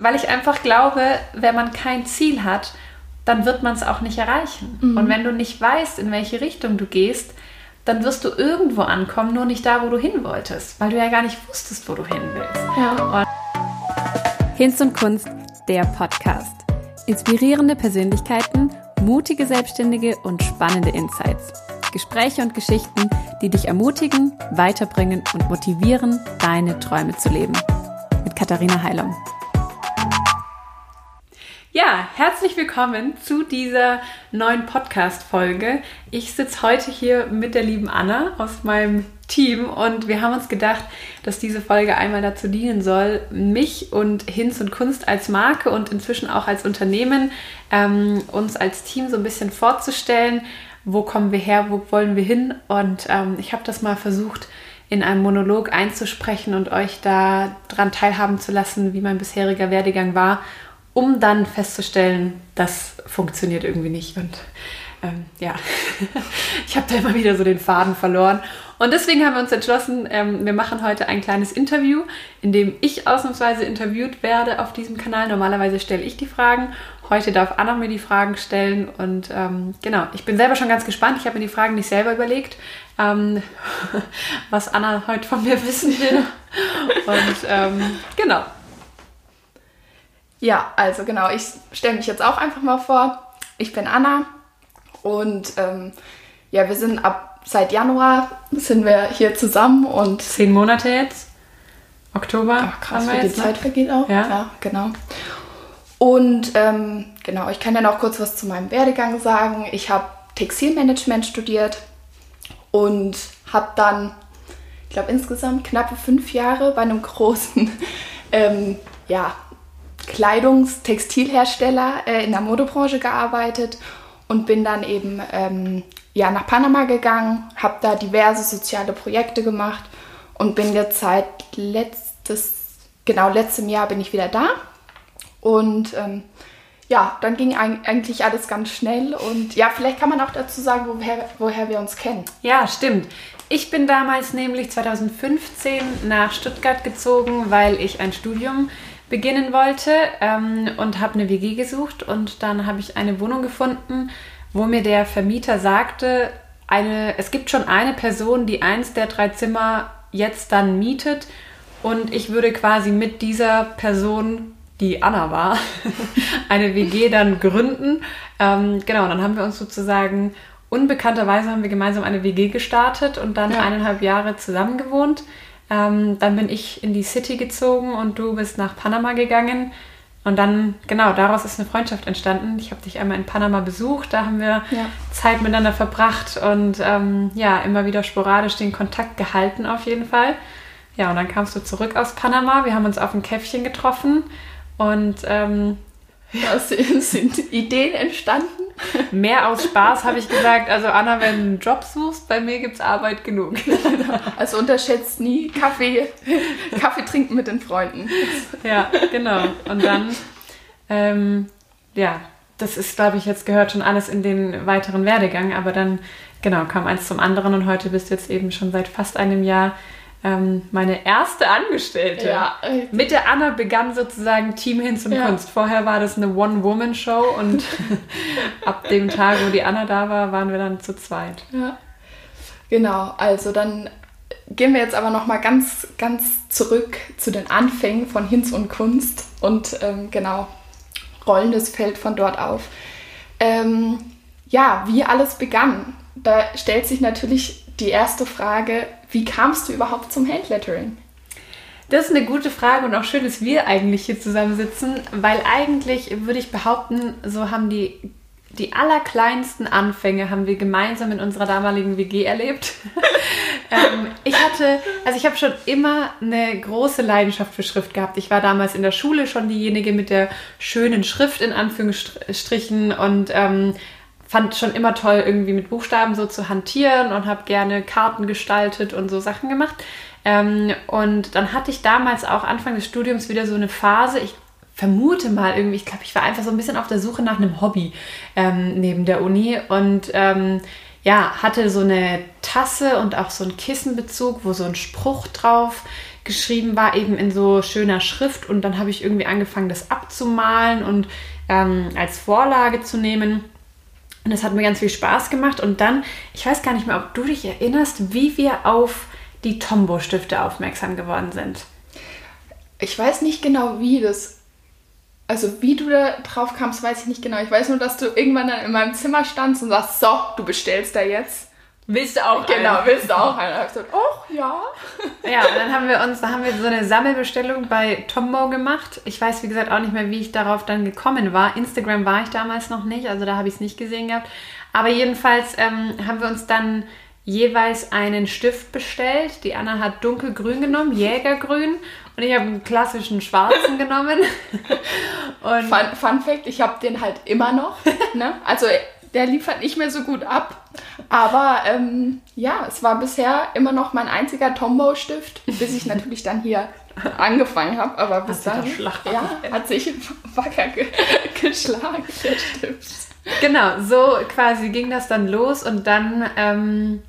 Weil ich einfach glaube, wenn man kein Ziel hat, dann wird man es auch nicht erreichen. Mhm. Und wenn du nicht weißt, in welche Richtung du gehst, dann wirst du irgendwo ankommen, nur nicht da, wo du hin wolltest, weil du ja gar nicht wusstest, wo du hin willst. Ja. Hinz und Kunst, der Podcast. Inspirierende Persönlichkeiten, mutige Selbstständige und spannende Insights. Gespräche und Geschichten, die dich ermutigen, weiterbringen und motivieren, deine Träume zu leben. Mit Katharina Heilung. Ja, herzlich willkommen zu dieser neuen Podcast-Folge. Ich sitze heute hier mit der lieben Anna aus meinem Team und wir haben uns gedacht, dass diese Folge einmal dazu dienen soll, mich und Hinz und Kunst als Marke und inzwischen auch als Unternehmen ähm, uns als Team so ein bisschen vorzustellen. Wo kommen wir her? Wo wollen wir hin? Und ähm, ich habe das mal versucht, in einem Monolog einzusprechen und euch da dran teilhaben zu lassen, wie mein bisheriger Werdegang war um dann festzustellen, das funktioniert irgendwie nicht. Und ähm, ja, ich habe da immer wieder so den Faden verloren. Und deswegen haben wir uns entschlossen, ähm, wir machen heute ein kleines Interview, in dem ich ausnahmsweise interviewt werde auf diesem Kanal. Normalerweise stelle ich die Fragen. Heute darf Anna mir die Fragen stellen. Und ähm, genau, ich bin selber schon ganz gespannt. Ich habe mir die Fragen nicht selber überlegt, ähm, was Anna heute von mir wissen will. Und ähm, genau, ja, also genau, ich stelle mich jetzt auch einfach mal vor. Ich bin Anna und ähm, ja, wir sind ab seit Januar sind wir hier zusammen und zehn Monate jetzt. Oktober. Ach, krass, wie die Zeit vergeht auch. Ja, ja genau. Und ähm, genau, ich kann ja noch kurz was zu meinem Werdegang sagen. Ich habe Textilmanagement studiert und habe dann, ich glaube, insgesamt knappe fünf Jahre bei einem großen ähm, ja, Kleidungstextilhersteller äh, in der Modebranche gearbeitet und bin dann eben ähm, ja, nach Panama gegangen, habe da diverse soziale Projekte gemacht und bin jetzt seit letztes, genau letztem Jahr bin ich wieder da. Und ähm, ja, dann ging eigentlich alles ganz schnell und ja, vielleicht kann man auch dazu sagen, woher, woher wir uns kennen. Ja, stimmt. Ich bin damals nämlich 2015 nach Stuttgart gezogen, weil ich ein Studium beginnen wollte ähm, und habe eine WG gesucht und dann habe ich eine Wohnung gefunden, wo mir der Vermieter sagte, eine, es gibt schon eine Person, die eins der drei Zimmer jetzt dann mietet und ich würde quasi mit dieser Person, die Anna war, eine WG dann gründen. Ähm, genau, dann haben wir uns sozusagen unbekannterweise haben wir gemeinsam eine WG gestartet und dann ja. eineinhalb Jahre zusammen gewohnt. Ähm, dann bin ich in die City gezogen und du bist nach Panama gegangen. Und dann, genau, daraus ist eine Freundschaft entstanden. Ich habe dich einmal in Panama besucht, da haben wir ja. Zeit miteinander verbracht und ähm, ja, immer wieder sporadisch den Kontakt gehalten auf jeden Fall. Ja, und dann kamst du zurück aus Panama. Wir haben uns auf ein Käffchen getroffen und ähm, ja, sind Ideen entstanden. Mehr aus Spaß habe ich gesagt. Also Anna, wenn du einen Job suchst, bei mir gibt es Arbeit genug. Also unterschätzt nie Kaffee, Kaffee trinken mit den Freunden. Ja, genau. Und dann, ähm, ja, das ist, glaube ich, jetzt gehört schon alles in den weiteren Werdegang. Aber dann, genau, kam eins zum anderen und heute bist du jetzt eben schon seit fast einem Jahr ähm, meine erste Angestellte. Ja, Mit der Anna begann sozusagen Team Hinz und ja. Kunst. Vorher war das eine One-Woman-Show und ab dem Tag, wo die Anna da war, waren wir dann zu zweit. Ja. Genau, also dann gehen wir jetzt aber noch mal ganz, ganz zurück zu den Anfängen von Hinz und Kunst und ähm, genau, rollen das Feld von dort auf. Ähm, ja, wie alles begann. Da stellt sich natürlich die erste Frage, wie kamst du überhaupt zum Handlettering? Das ist eine gute Frage und auch schön, dass wir eigentlich hier zusammensitzen, weil eigentlich würde ich behaupten, so haben die, die allerkleinsten Anfänge haben wir gemeinsam in unserer damaligen WG erlebt. ähm, ich hatte, also ich habe schon immer eine große Leidenschaft für Schrift gehabt. Ich war damals in der Schule schon diejenige mit der schönen Schrift in Anführungsstrichen und ähm, fand schon immer toll, irgendwie mit Buchstaben so zu hantieren und habe gerne Karten gestaltet und so Sachen gemacht. Ähm, und dann hatte ich damals auch Anfang des Studiums wieder so eine Phase, ich vermute mal irgendwie, ich glaube, ich war einfach so ein bisschen auf der Suche nach einem Hobby ähm, neben der Uni und ähm, ja, hatte so eine Tasse und auch so einen Kissenbezug, wo so ein Spruch drauf geschrieben war, eben in so schöner Schrift. Und dann habe ich irgendwie angefangen, das abzumalen und ähm, als Vorlage zu nehmen. Und das hat mir ganz viel Spaß gemacht. Und dann, ich weiß gar nicht mehr, ob du dich erinnerst, wie wir auf die Tombow-Stifte aufmerksam geworden sind. Ich weiß nicht genau, wie das. Also wie du da drauf kamst, weiß ich nicht genau. Ich weiß nur, dass du irgendwann dann in meinem Zimmer standst und sagst, so, du bestellst da jetzt. Willst du auch Genau, einen? willst du auch einen? Da ich gesagt, oh ja. Ja, und dann haben wir uns, da haben wir so eine Sammelbestellung bei Tombow gemacht. Ich weiß, wie gesagt, auch nicht mehr, wie ich darauf dann gekommen war. Instagram war ich damals noch nicht, also da habe ich es nicht gesehen gehabt. Aber jedenfalls ähm, haben wir uns dann jeweils einen Stift bestellt. Die Anna hat dunkelgrün genommen, Jägergrün. Und ich habe einen klassischen schwarzen genommen. Und Fun, Fun Fact, ich habe den halt immer noch. Ne? Also der liefert nicht mehr so gut ab. Aber ähm, ja, es war bisher immer noch mein einziger Tombow-Stift, bis ich natürlich dann hier angefangen habe. Aber bis sich dann ja, hat sich wacker ge geschlagen, der Stift. Genau, so quasi ging das dann los und dann ähm,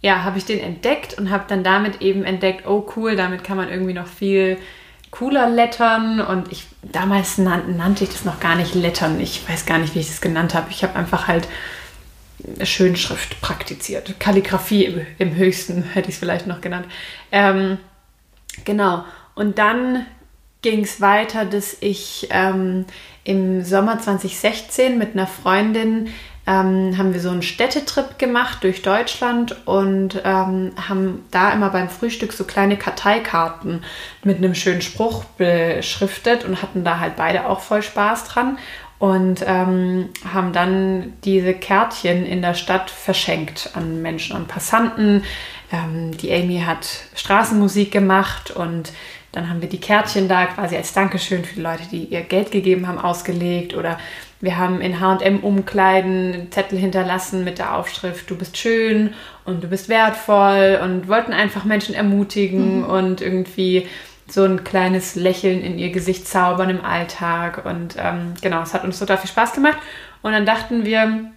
ja, habe ich den entdeckt und habe dann damit eben entdeckt, oh cool, damit kann man irgendwie noch viel cooler lettern und ich damals nan nannte ich das noch gar nicht lettern. Ich weiß gar nicht, wie ich das genannt habe. Ich habe einfach halt Schönschrift praktiziert. Kalligrafie im, im höchsten hätte ich es vielleicht noch genannt. Ähm, genau. Und dann ging es weiter, dass ich ähm, im Sommer 2016 mit einer Freundin ähm, haben wir so einen Städtetrip gemacht durch Deutschland und ähm, haben da immer beim Frühstück so kleine Karteikarten mit einem schönen Spruch beschriftet und hatten da halt beide auch voll Spaß dran und ähm, haben dann diese Kärtchen in der Stadt verschenkt an Menschen und Passanten. Ähm, die Amy hat Straßenmusik gemacht und dann haben wir die Kärtchen da quasi als Dankeschön für die Leute, die ihr Geld gegeben haben, ausgelegt. Oder wir haben in HM-Umkleiden Zettel hinterlassen mit der Aufschrift, du bist schön und du bist wertvoll und wollten einfach Menschen ermutigen mhm. und irgendwie so ein kleines Lächeln in ihr Gesicht zaubern im Alltag. Und ähm, genau, es hat uns total viel Spaß gemacht. Und dann dachten wir,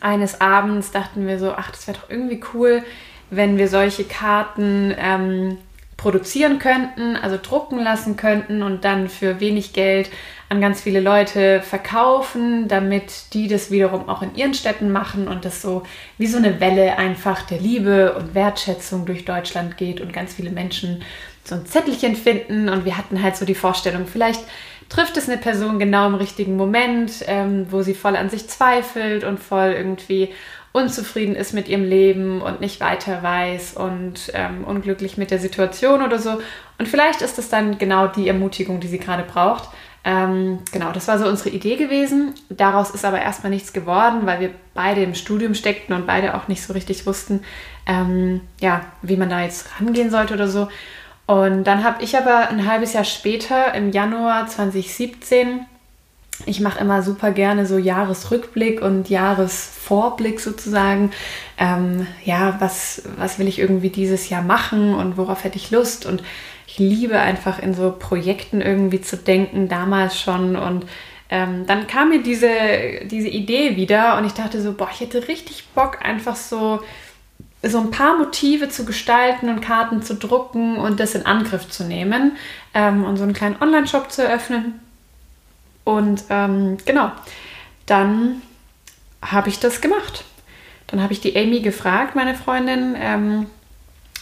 eines Abends dachten wir so, ach, das wäre doch irgendwie cool, wenn wir solche Karten ähm, produzieren könnten, also drucken lassen könnten und dann für wenig Geld an ganz viele Leute verkaufen, damit die das wiederum auch in ihren Städten machen und das so wie so eine Welle einfach der Liebe und Wertschätzung durch Deutschland geht und ganz viele Menschen so ein Zettelchen finden. Und wir hatten halt so die Vorstellung, vielleicht trifft es eine Person genau im richtigen Moment, ähm, wo sie voll an sich zweifelt und voll irgendwie unzufrieden ist mit ihrem Leben und nicht weiter weiß und ähm, unglücklich mit der Situation oder so. Und vielleicht ist es dann genau die Ermutigung, die sie gerade braucht. Ähm, genau, das war so unsere Idee gewesen. Daraus ist aber erstmal nichts geworden, weil wir beide im Studium steckten und beide auch nicht so richtig wussten, ähm, ja, wie man da jetzt rangehen sollte oder so. Und dann habe ich aber ein halbes Jahr später, im Januar 2017, ich mache immer super gerne so Jahresrückblick und Jahresvorblick sozusagen. Ähm, ja, was, was will ich irgendwie dieses Jahr machen und worauf hätte ich Lust? Und ich liebe einfach in so Projekten irgendwie zu denken, damals schon. Und ähm, dann kam mir diese, diese Idee wieder und ich dachte so, boah, ich hätte richtig Bock, einfach so, so ein paar Motive zu gestalten und Karten zu drucken und das in Angriff zu nehmen ähm, und so einen kleinen Online-Shop zu eröffnen und ähm, genau, dann habe ich das gemacht. Dann habe ich die Amy gefragt, meine Freundin, ähm,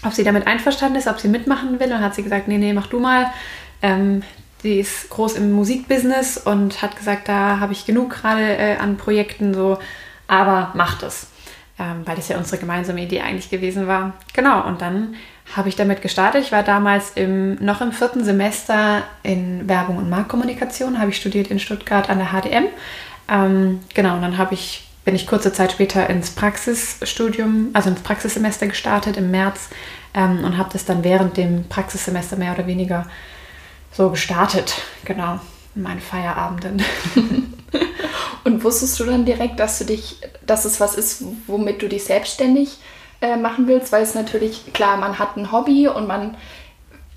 ob sie damit einverstanden ist, ob sie mitmachen will. Und hat sie gesagt, nee, nee, mach du mal. Ähm, die ist groß im Musikbusiness und hat gesagt, da habe ich genug gerade äh, an Projekten so, aber macht es. Ähm, weil das ja unsere gemeinsame Idee eigentlich gewesen war. Genau, und dann habe ich damit gestartet. Ich war damals im, noch im vierten Semester in Werbung und Marktkommunikation, habe ich studiert in Stuttgart an der HDM. Ähm, genau, und dann habe ich, bin ich kurze Zeit später ins Praxisstudium, also ins Praxissemester gestartet im März ähm, und habe das dann während dem Praxissemester mehr oder weniger so gestartet. Genau, in meinen Feierabenden. und wusstest du dann direkt, dass du dich, dass es was ist, womit du dich selbstständig äh, machen willst, weil es natürlich, klar, man hat ein Hobby und man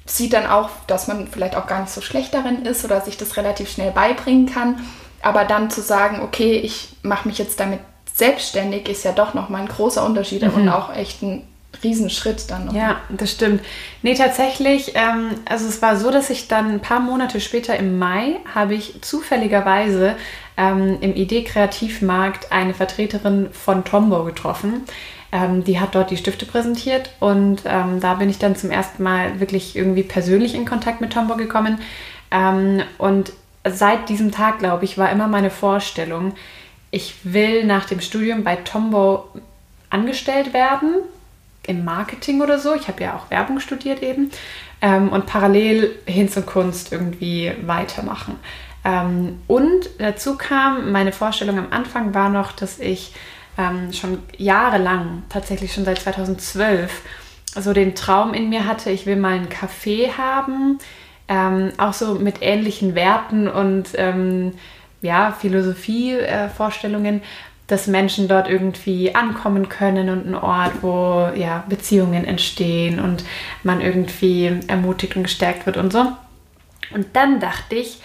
sieht dann auch, dass man vielleicht auch gar nicht so schlecht darin ist oder sich das relativ schnell beibringen kann. Aber dann zu sagen, okay, ich mache mich jetzt damit selbstständig, ist ja doch nochmal ein großer Unterschied mhm. und auch echt ein Riesenschritt dann noch. Ja, das stimmt. Nee, tatsächlich, ähm, also es war so, dass ich dann ein paar Monate später im Mai habe ich zufälligerweise ähm, im ID-Kreativmarkt eine Vertreterin von Tombow getroffen. Ähm, die hat dort die Stifte präsentiert und ähm, da bin ich dann zum ersten Mal wirklich irgendwie persönlich in Kontakt mit Tombow gekommen. Ähm, und seit diesem Tag, glaube ich, war immer meine Vorstellung, ich will nach dem Studium bei Tombow angestellt werden, im Marketing oder so. Ich habe ja auch Werbung studiert eben. Ähm, und parallel Hinz und Kunst irgendwie weitermachen. Ähm, und dazu kam, meine Vorstellung am Anfang war noch, dass ich ähm, schon jahrelang, tatsächlich schon seit 2012, so den Traum in mir hatte, ich will mal ein Café haben, ähm, auch so mit ähnlichen Werten und ähm, ja, Philosophie-Vorstellungen, äh, dass Menschen dort irgendwie ankommen können und ein Ort, wo ja, Beziehungen entstehen und man irgendwie ermutigt und gestärkt wird und so. Und dann dachte ich,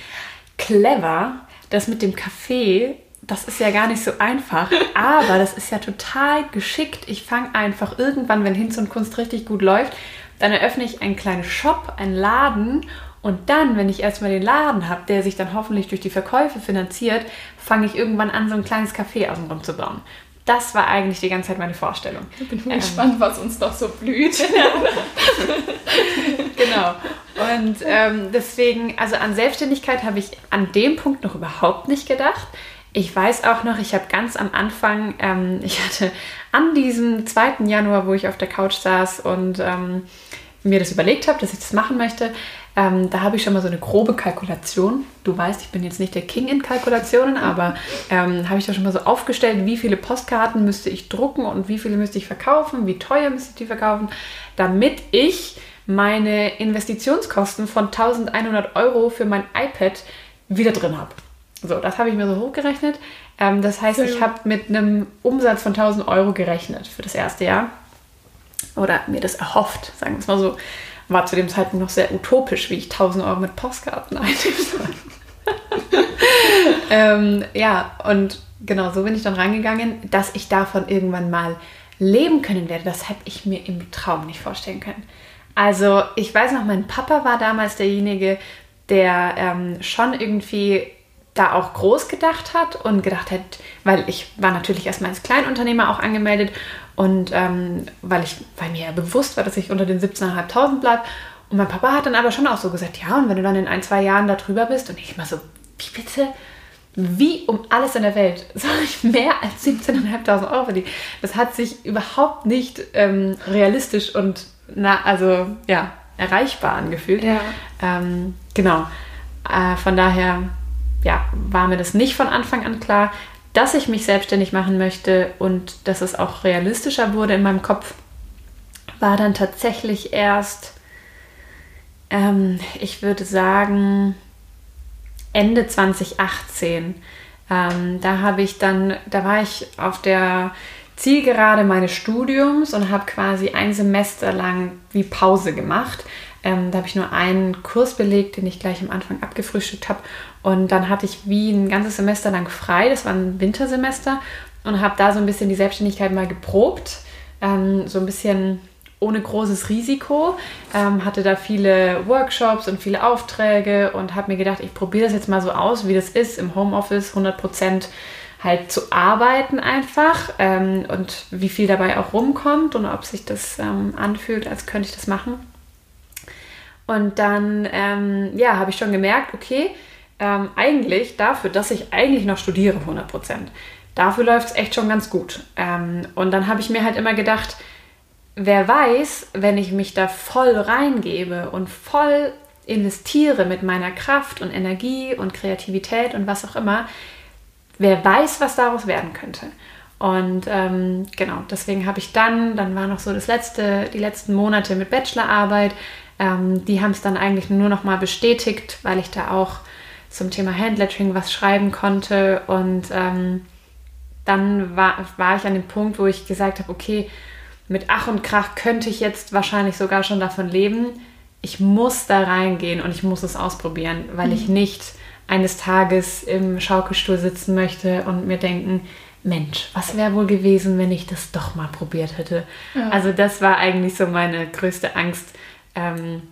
clever, das mit dem Kaffee, das ist ja gar nicht so einfach, aber das ist ja total geschickt. Ich fange einfach irgendwann, wenn Hinz und Kunst richtig gut läuft, dann eröffne ich einen kleinen Shop, einen Laden und dann, wenn ich erstmal den Laden habe, der sich dann hoffentlich durch die Verkäufe finanziert, fange ich irgendwann an, so ein kleines Café außenrum zu bauen. Das war eigentlich die ganze Zeit meine Vorstellung. Ich bin ähm, gespannt, was uns doch so blüht. genau. Und ähm, deswegen, also an Selbstständigkeit habe ich an dem Punkt noch überhaupt nicht gedacht. Ich weiß auch noch, ich habe ganz am Anfang, ähm, ich hatte an diesem 2. Januar, wo ich auf der Couch saß und ähm, mir das überlegt habe, dass ich das machen möchte, ähm, da habe ich schon mal so eine grobe Kalkulation. Du weißt, ich bin jetzt nicht der King in Kalkulationen, aber ähm, habe ich da schon mal so aufgestellt, wie viele Postkarten müsste ich drucken und wie viele müsste ich verkaufen, wie teuer müsste ich die verkaufen, damit ich meine Investitionskosten von 1100 Euro für mein iPad wieder drin habe. So, das habe ich mir so hochgerechnet. Ähm, das heißt, ich habe mit einem Umsatz von 1000 Euro gerechnet für das erste Jahr. Oder mir das erhofft, sagen wir es mal so war zu dem Zeitpunkt noch sehr utopisch, wie ich 1000 Euro mit Postkarten einnehmen soll. ähm, ja, und genau so bin ich dann reingegangen, dass ich davon irgendwann mal leben können werde. Das hätte ich mir im Traum nicht vorstellen können. Also ich weiß noch, mein Papa war damals derjenige, der ähm, schon irgendwie da auch groß gedacht hat und gedacht hat, weil ich war natürlich erstmal als Kleinunternehmer auch angemeldet und ähm, weil, ich, weil mir ja bewusst war, dass ich unter den 17.500 bleibe. Und mein Papa hat dann aber schon auch so gesagt, ja, und wenn du dann in ein, zwei Jahren da drüber bist und ich mal so, wie bitte? Wie um alles in der Welt soll ich mehr als 17.500 Euro verdienen? Das hat sich überhaupt nicht ähm, realistisch und na, also ja, erreichbar angefühlt. Ja. Ähm, genau. Äh, von daher ja, war mir das nicht von Anfang an klar dass ich mich selbstständig machen möchte und dass es auch realistischer wurde in meinem Kopf, war dann tatsächlich erst, ähm, ich würde sagen, Ende 2018. Ähm, da habe ich dann, da war ich auf der Zielgerade meines Studiums und habe quasi ein Semester lang wie Pause gemacht. Ähm, da habe ich nur einen Kurs belegt, den ich gleich am Anfang abgefrühstückt habe. Und dann hatte ich wie ein ganzes Semester lang frei. Das war ein Wintersemester. Und habe da so ein bisschen die Selbstständigkeit mal geprobt. Ähm, so ein bisschen ohne großes Risiko. Ähm, hatte da viele Workshops und viele Aufträge und habe mir gedacht, ich probiere das jetzt mal so aus, wie das ist, im Homeoffice 100 Prozent halt zu arbeiten einfach ähm, und wie viel dabei auch rumkommt und ob sich das ähm, anfühlt, als könnte ich das machen. Und dann, ähm, ja, habe ich schon gemerkt, okay, ähm, eigentlich dafür, dass ich eigentlich noch studiere, 100 Prozent, dafür läuft es echt schon ganz gut. Ähm, und dann habe ich mir halt immer gedacht, wer weiß, wenn ich mich da voll reingebe und voll investiere mit meiner Kraft und Energie und Kreativität und was auch immer, wer weiß, was daraus werden könnte. Und ähm, genau, deswegen habe ich dann, dann war noch so das letzte, die letzten Monate mit Bachelorarbeit, ähm, die haben es dann eigentlich nur noch mal bestätigt, weil ich da auch zum Thema Handlettering was schreiben konnte. Und ähm, dann war, war ich an dem Punkt, wo ich gesagt habe, okay, mit Ach und Krach könnte ich jetzt wahrscheinlich sogar schon davon leben. Ich muss da reingehen und ich muss es ausprobieren, weil mhm. ich nicht eines Tages im Schaukelstuhl sitzen möchte und mir denken, Mensch, was wäre wohl gewesen, wenn ich das doch mal probiert hätte? Ja. Also das war eigentlich so meine größte Angst, ähm,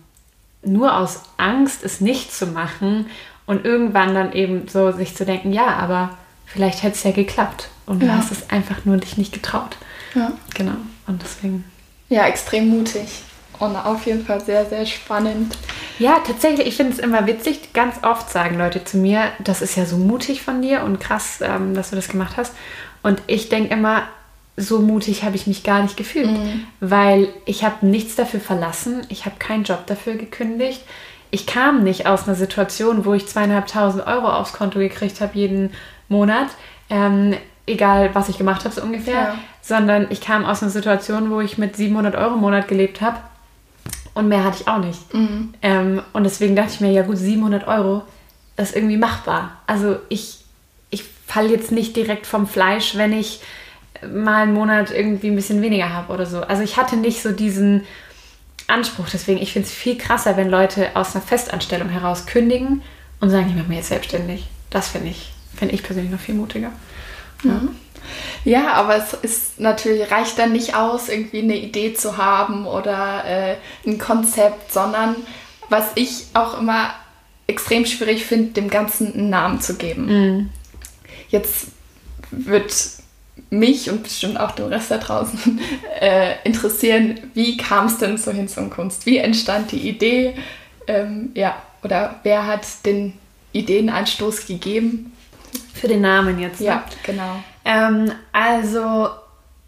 nur aus Angst es nicht zu machen und irgendwann dann eben so sich zu denken, ja, aber vielleicht hätte es ja geklappt und du hast es einfach nur dich nicht getraut. Ja. Genau. Und deswegen. Ja, extrem mutig. Und auf jeden Fall sehr, sehr spannend. Ja, tatsächlich, ich finde es immer witzig. Ganz oft sagen Leute zu mir, das ist ja so mutig von dir und krass, ähm, dass du das gemacht hast. Und ich denke immer, so mutig habe ich mich gar nicht gefühlt, mhm. weil ich habe nichts dafür verlassen, ich habe keinen Job dafür gekündigt. Ich kam nicht aus einer Situation, wo ich zweieinhalbtausend Euro aufs Konto gekriegt habe jeden Monat, ähm, egal was ich gemacht habe so ungefähr, ja. sondern ich kam aus einer Situation, wo ich mit 700 Euro im Monat gelebt habe und mehr hatte ich auch nicht. Mhm. Ähm, und deswegen dachte ich mir, ja gut, 700 Euro ist irgendwie machbar. Also ich, ich falle jetzt nicht direkt vom Fleisch, wenn ich mal einen Monat irgendwie ein bisschen weniger habe oder so. Also ich hatte nicht so diesen Anspruch. Deswegen, ich finde es viel krasser, wenn Leute aus einer Festanstellung heraus kündigen und sagen, ich mache mich jetzt selbstständig. Das finde ich, finde ich persönlich noch viel mutiger. Ja. Mhm. Ja, aber es ist natürlich, reicht dann nicht aus, irgendwie eine Idee zu haben oder äh, ein Konzept, sondern was ich auch immer extrem schwierig finde, dem Ganzen einen Namen zu geben. Mhm. Jetzt wird mich und bestimmt auch den Rest da draußen äh, interessieren, wie kam es denn zur Hinz und Kunst? Wie entstand die Idee? Ähm, ja, oder wer hat den Ideenanstoß gegeben? Für den Namen jetzt. Ne? Ja, genau. Ähm, also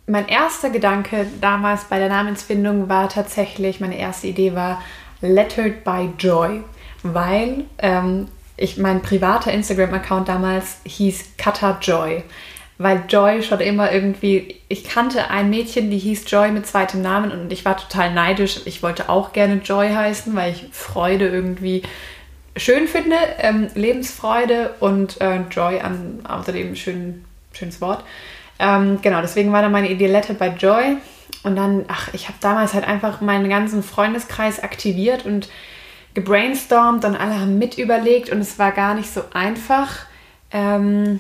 mein erster Gedanke damals bei der Namensfindung war tatsächlich, meine erste Idee war Lettered by Joy, weil ähm, ich, mein privater Instagram-Account damals hieß Kata Joy. Weil Joy schon immer irgendwie, ich kannte ein Mädchen, die hieß Joy mit zweitem Namen und ich war total neidisch. Ich wollte auch gerne Joy heißen, weil ich Freude irgendwie schön finde, ähm, Lebensfreude und äh, Joy an außerdem schön schönes Wort. Ähm, genau, deswegen war dann meine Idee by Joy. Und dann, ach, ich habe damals halt einfach meinen ganzen Freundeskreis aktiviert und gebrainstormt und alle haben mit überlegt und es war gar nicht so einfach, ähm,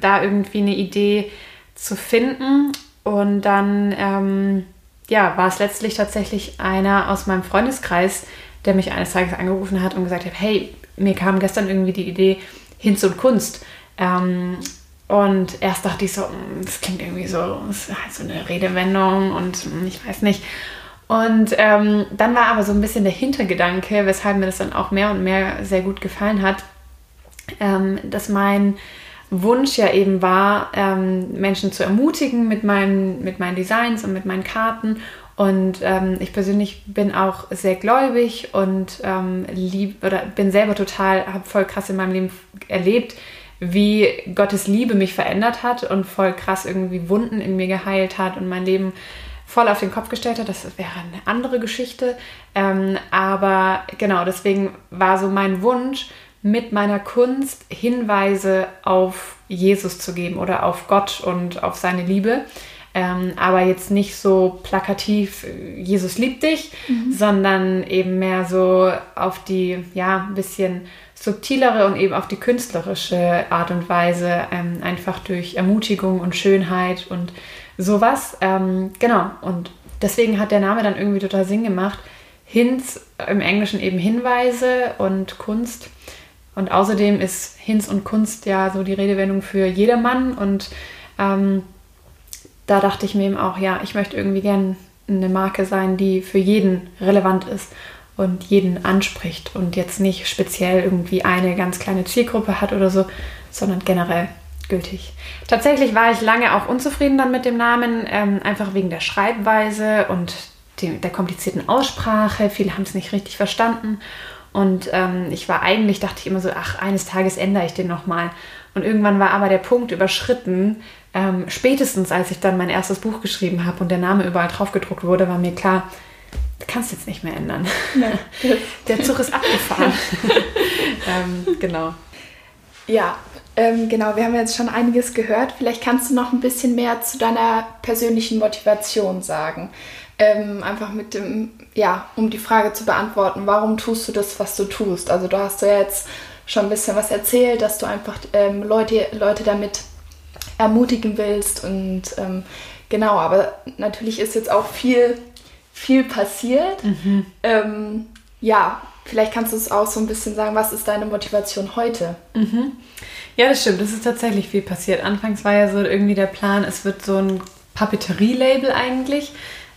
da irgendwie eine Idee zu finden. Und dann, ähm, ja, war es letztlich tatsächlich einer aus meinem Freundeskreis, der mich eines Tages angerufen hat und gesagt hat, hey, mir kam gestern irgendwie die Idee Hinz und Kunst. Ähm, und erst dachte ich so, hm, das klingt irgendwie so, das ist halt so eine Redewendung und hm, ich weiß nicht. Und ähm, dann war aber so ein bisschen der Hintergedanke, weshalb mir das dann auch mehr und mehr sehr gut gefallen hat, ähm, dass mein Wunsch ja eben war, ähm, Menschen zu ermutigen mit meinen, mit meinen Designs und mit meinen Karten. Und ähm, ich persönlich bin auch sehr gläubig und ähm, lieb oder bin selber total, habe voll krass in meinem Leben erlebt, wie Gottes Liebe mich verändert hat und voll krass irgendwie Wunden in mir geheilt hat und mein Leben voll auf den Kopf gestellt hat. Das wäre eine andere Geschichte. Ähm, aber genau, deswegen war so mein Wunsch, mit meiner Kunst Hinweise auf Jesus zu geben oder auf Gott und auf seine Liebe. Ähm, aber jetzt nicht so plakativ, Jesus liebt dich, mhm. sondern eben mehr so auf die, ja, ein bisschen subtilere und eben auf die künstlerische Art und Weise, ähm, einfach durch Ermutigung und Schönheit und sowas. Ähm, genau, und deswegen hat der Name dann irgendwie total Sinn gemacht. Hints im Englischen eben Hinweise und Kunst. Und außerdem ist Hinz und Kunst ja so die Redewendung für jedermann. Und ähm, da dachte ich mir eben auch, ja, ich möchte irgendwie gern eine Marke sein, die für jeden relevant ist und jeden anspricht und jetzt nicht speziell irgendwie eine ganz kleine Zielgruppe hat oder so, sondern generell gültig. Tatsächlich war ich lange auch unzufrieden dann mit dem Namen, ähm, einfach wegen der Schreibweise und die, der komplizierten Aussprache. Viele haben es nicht richtig verstanden. Und ähm, ich war eigentlich, dachte ich immer so, ach, eines Tages ändere ich den nochmal. Und irgendwann war aber der Punkt überschritten, ähm, spätestens als ich dann mein erstes Buch geschrieben habe und der Name überall drauf gedruckt wurde, war mir klar, kannst jetzt nicht mehr ändern. Ja. Der Zug ist abgefahren. ähm, genau. Ja, ähm, genau. Wir haben jetzt schon einiges gehört. Vielleicht kannst du noch ein bisschen mehr zu deiner persönlichen Motivation sagen. Ähm, einfach mit dem, ja, um die Frage zu beantworten, warum tust du das, was du tust? Also du hast ja jetzt schon ein bisschen was erzählt, dass du einfach ähm, Leute, Leute damit ermutigen willst. Und ähm, genau, aber natürlich ist jetzt auch viel, viel passiert. Mhm. Ähm, ja, vielleicht kannst du es auch so ein bisschen sagen, was ist deine Motivation heute? Mhm. Ja, das stimmt. Es ist tatsächlich viel passiert. Anfangs war ja so irgendwie der Plan, es wird so ein Papeterie-Label eigentlich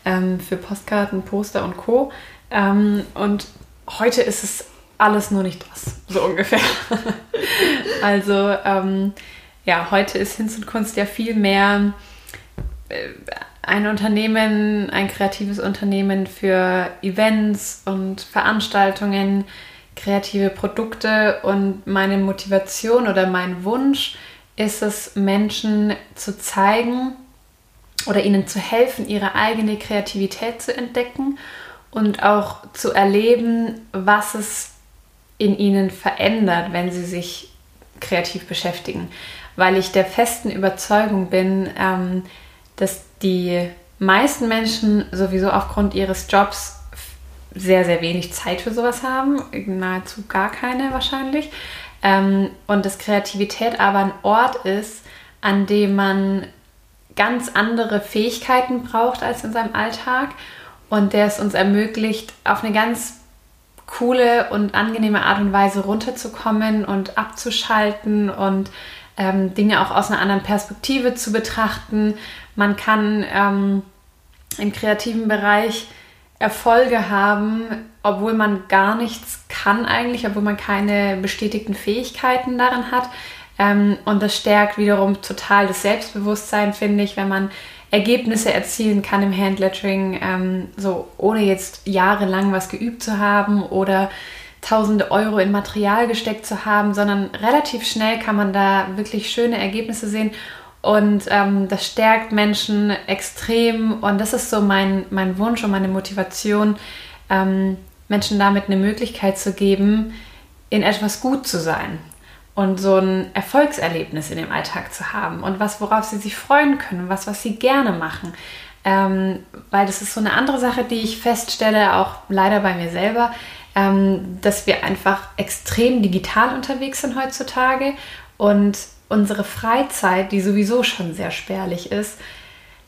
ähm, für Postkarten, Poster und Co. Ähm, und heute ist es alles nur nicht das, so ungefähr. also ähm, ja, heute ist Hinz und Kunst ja viel mehr äh, ein Unternehmen, ein kreatives Unternehmen für Events und Veranstaltungen, kreative Produkte und meine Motivation oder mein Wunsch ist es, Menschen zu zeigen oder ihnen zu helfen, ihre eigene Kreativität zu entdecken und auch zu erleben, was es in ihnen verändert, wenn sie sich kreativ beschäftigen. Weil ich der festen Überzeugung bin, ähm, dass die meisten Menschen sowieso aufgrund ihres Jobs sehr, sehr wenig Zeit für sowas haben, nahezu gar keine wahrscheinlich. Ähm, und dass Kreativität aber ein Ort ist, an dem man ganz andere Fähigkeiten braucht als in seinem Alltag und der es uns ermöglicht, auf eine ganz coole und angenehme Art und Weise runterzukommen und abzuschalten und ähm, Dinge auch aus einer anderen Perspektive zu betrachten. Man kann ähm, im kreativen Bereich Erfolge haben, obwohl man gar nichts kann eigentlich, obwohl man keine bestätigten Fähigkeiten darin hat. Ähm, und das stärkt wiederum total das Selbstbewusstsein, finde ich, wenn man Ergebnisse erzielen kann im Handlettering, ähm, so ohne jetzt jahrelang was geübt zu haben oder tausende Euro in Material gesteckt zu haben, sondern relativ schnell kann man da wirklich schöne Ergebnisse sehen. Und ähm, das stärkt Menschen extrem. Und das ist so mein, mein Wunsch und meine Motivation, ähm, Menschen damit eine Möglichkeit zu geben, in etwas gut zu sein und so ein Erfolgserlebnis in dem Alltag zu haben und was, worauf sie sich freuen können, was, was sie gerne machen. Ähm, weil das ist so eine andere Sache, die ich feststelle, auch leider bei mir selber, ähm, dass wir einfach extrem digital unterwegs sind heutzutage und unsere Freizeit, die sowieso schon sehr spärlich ist,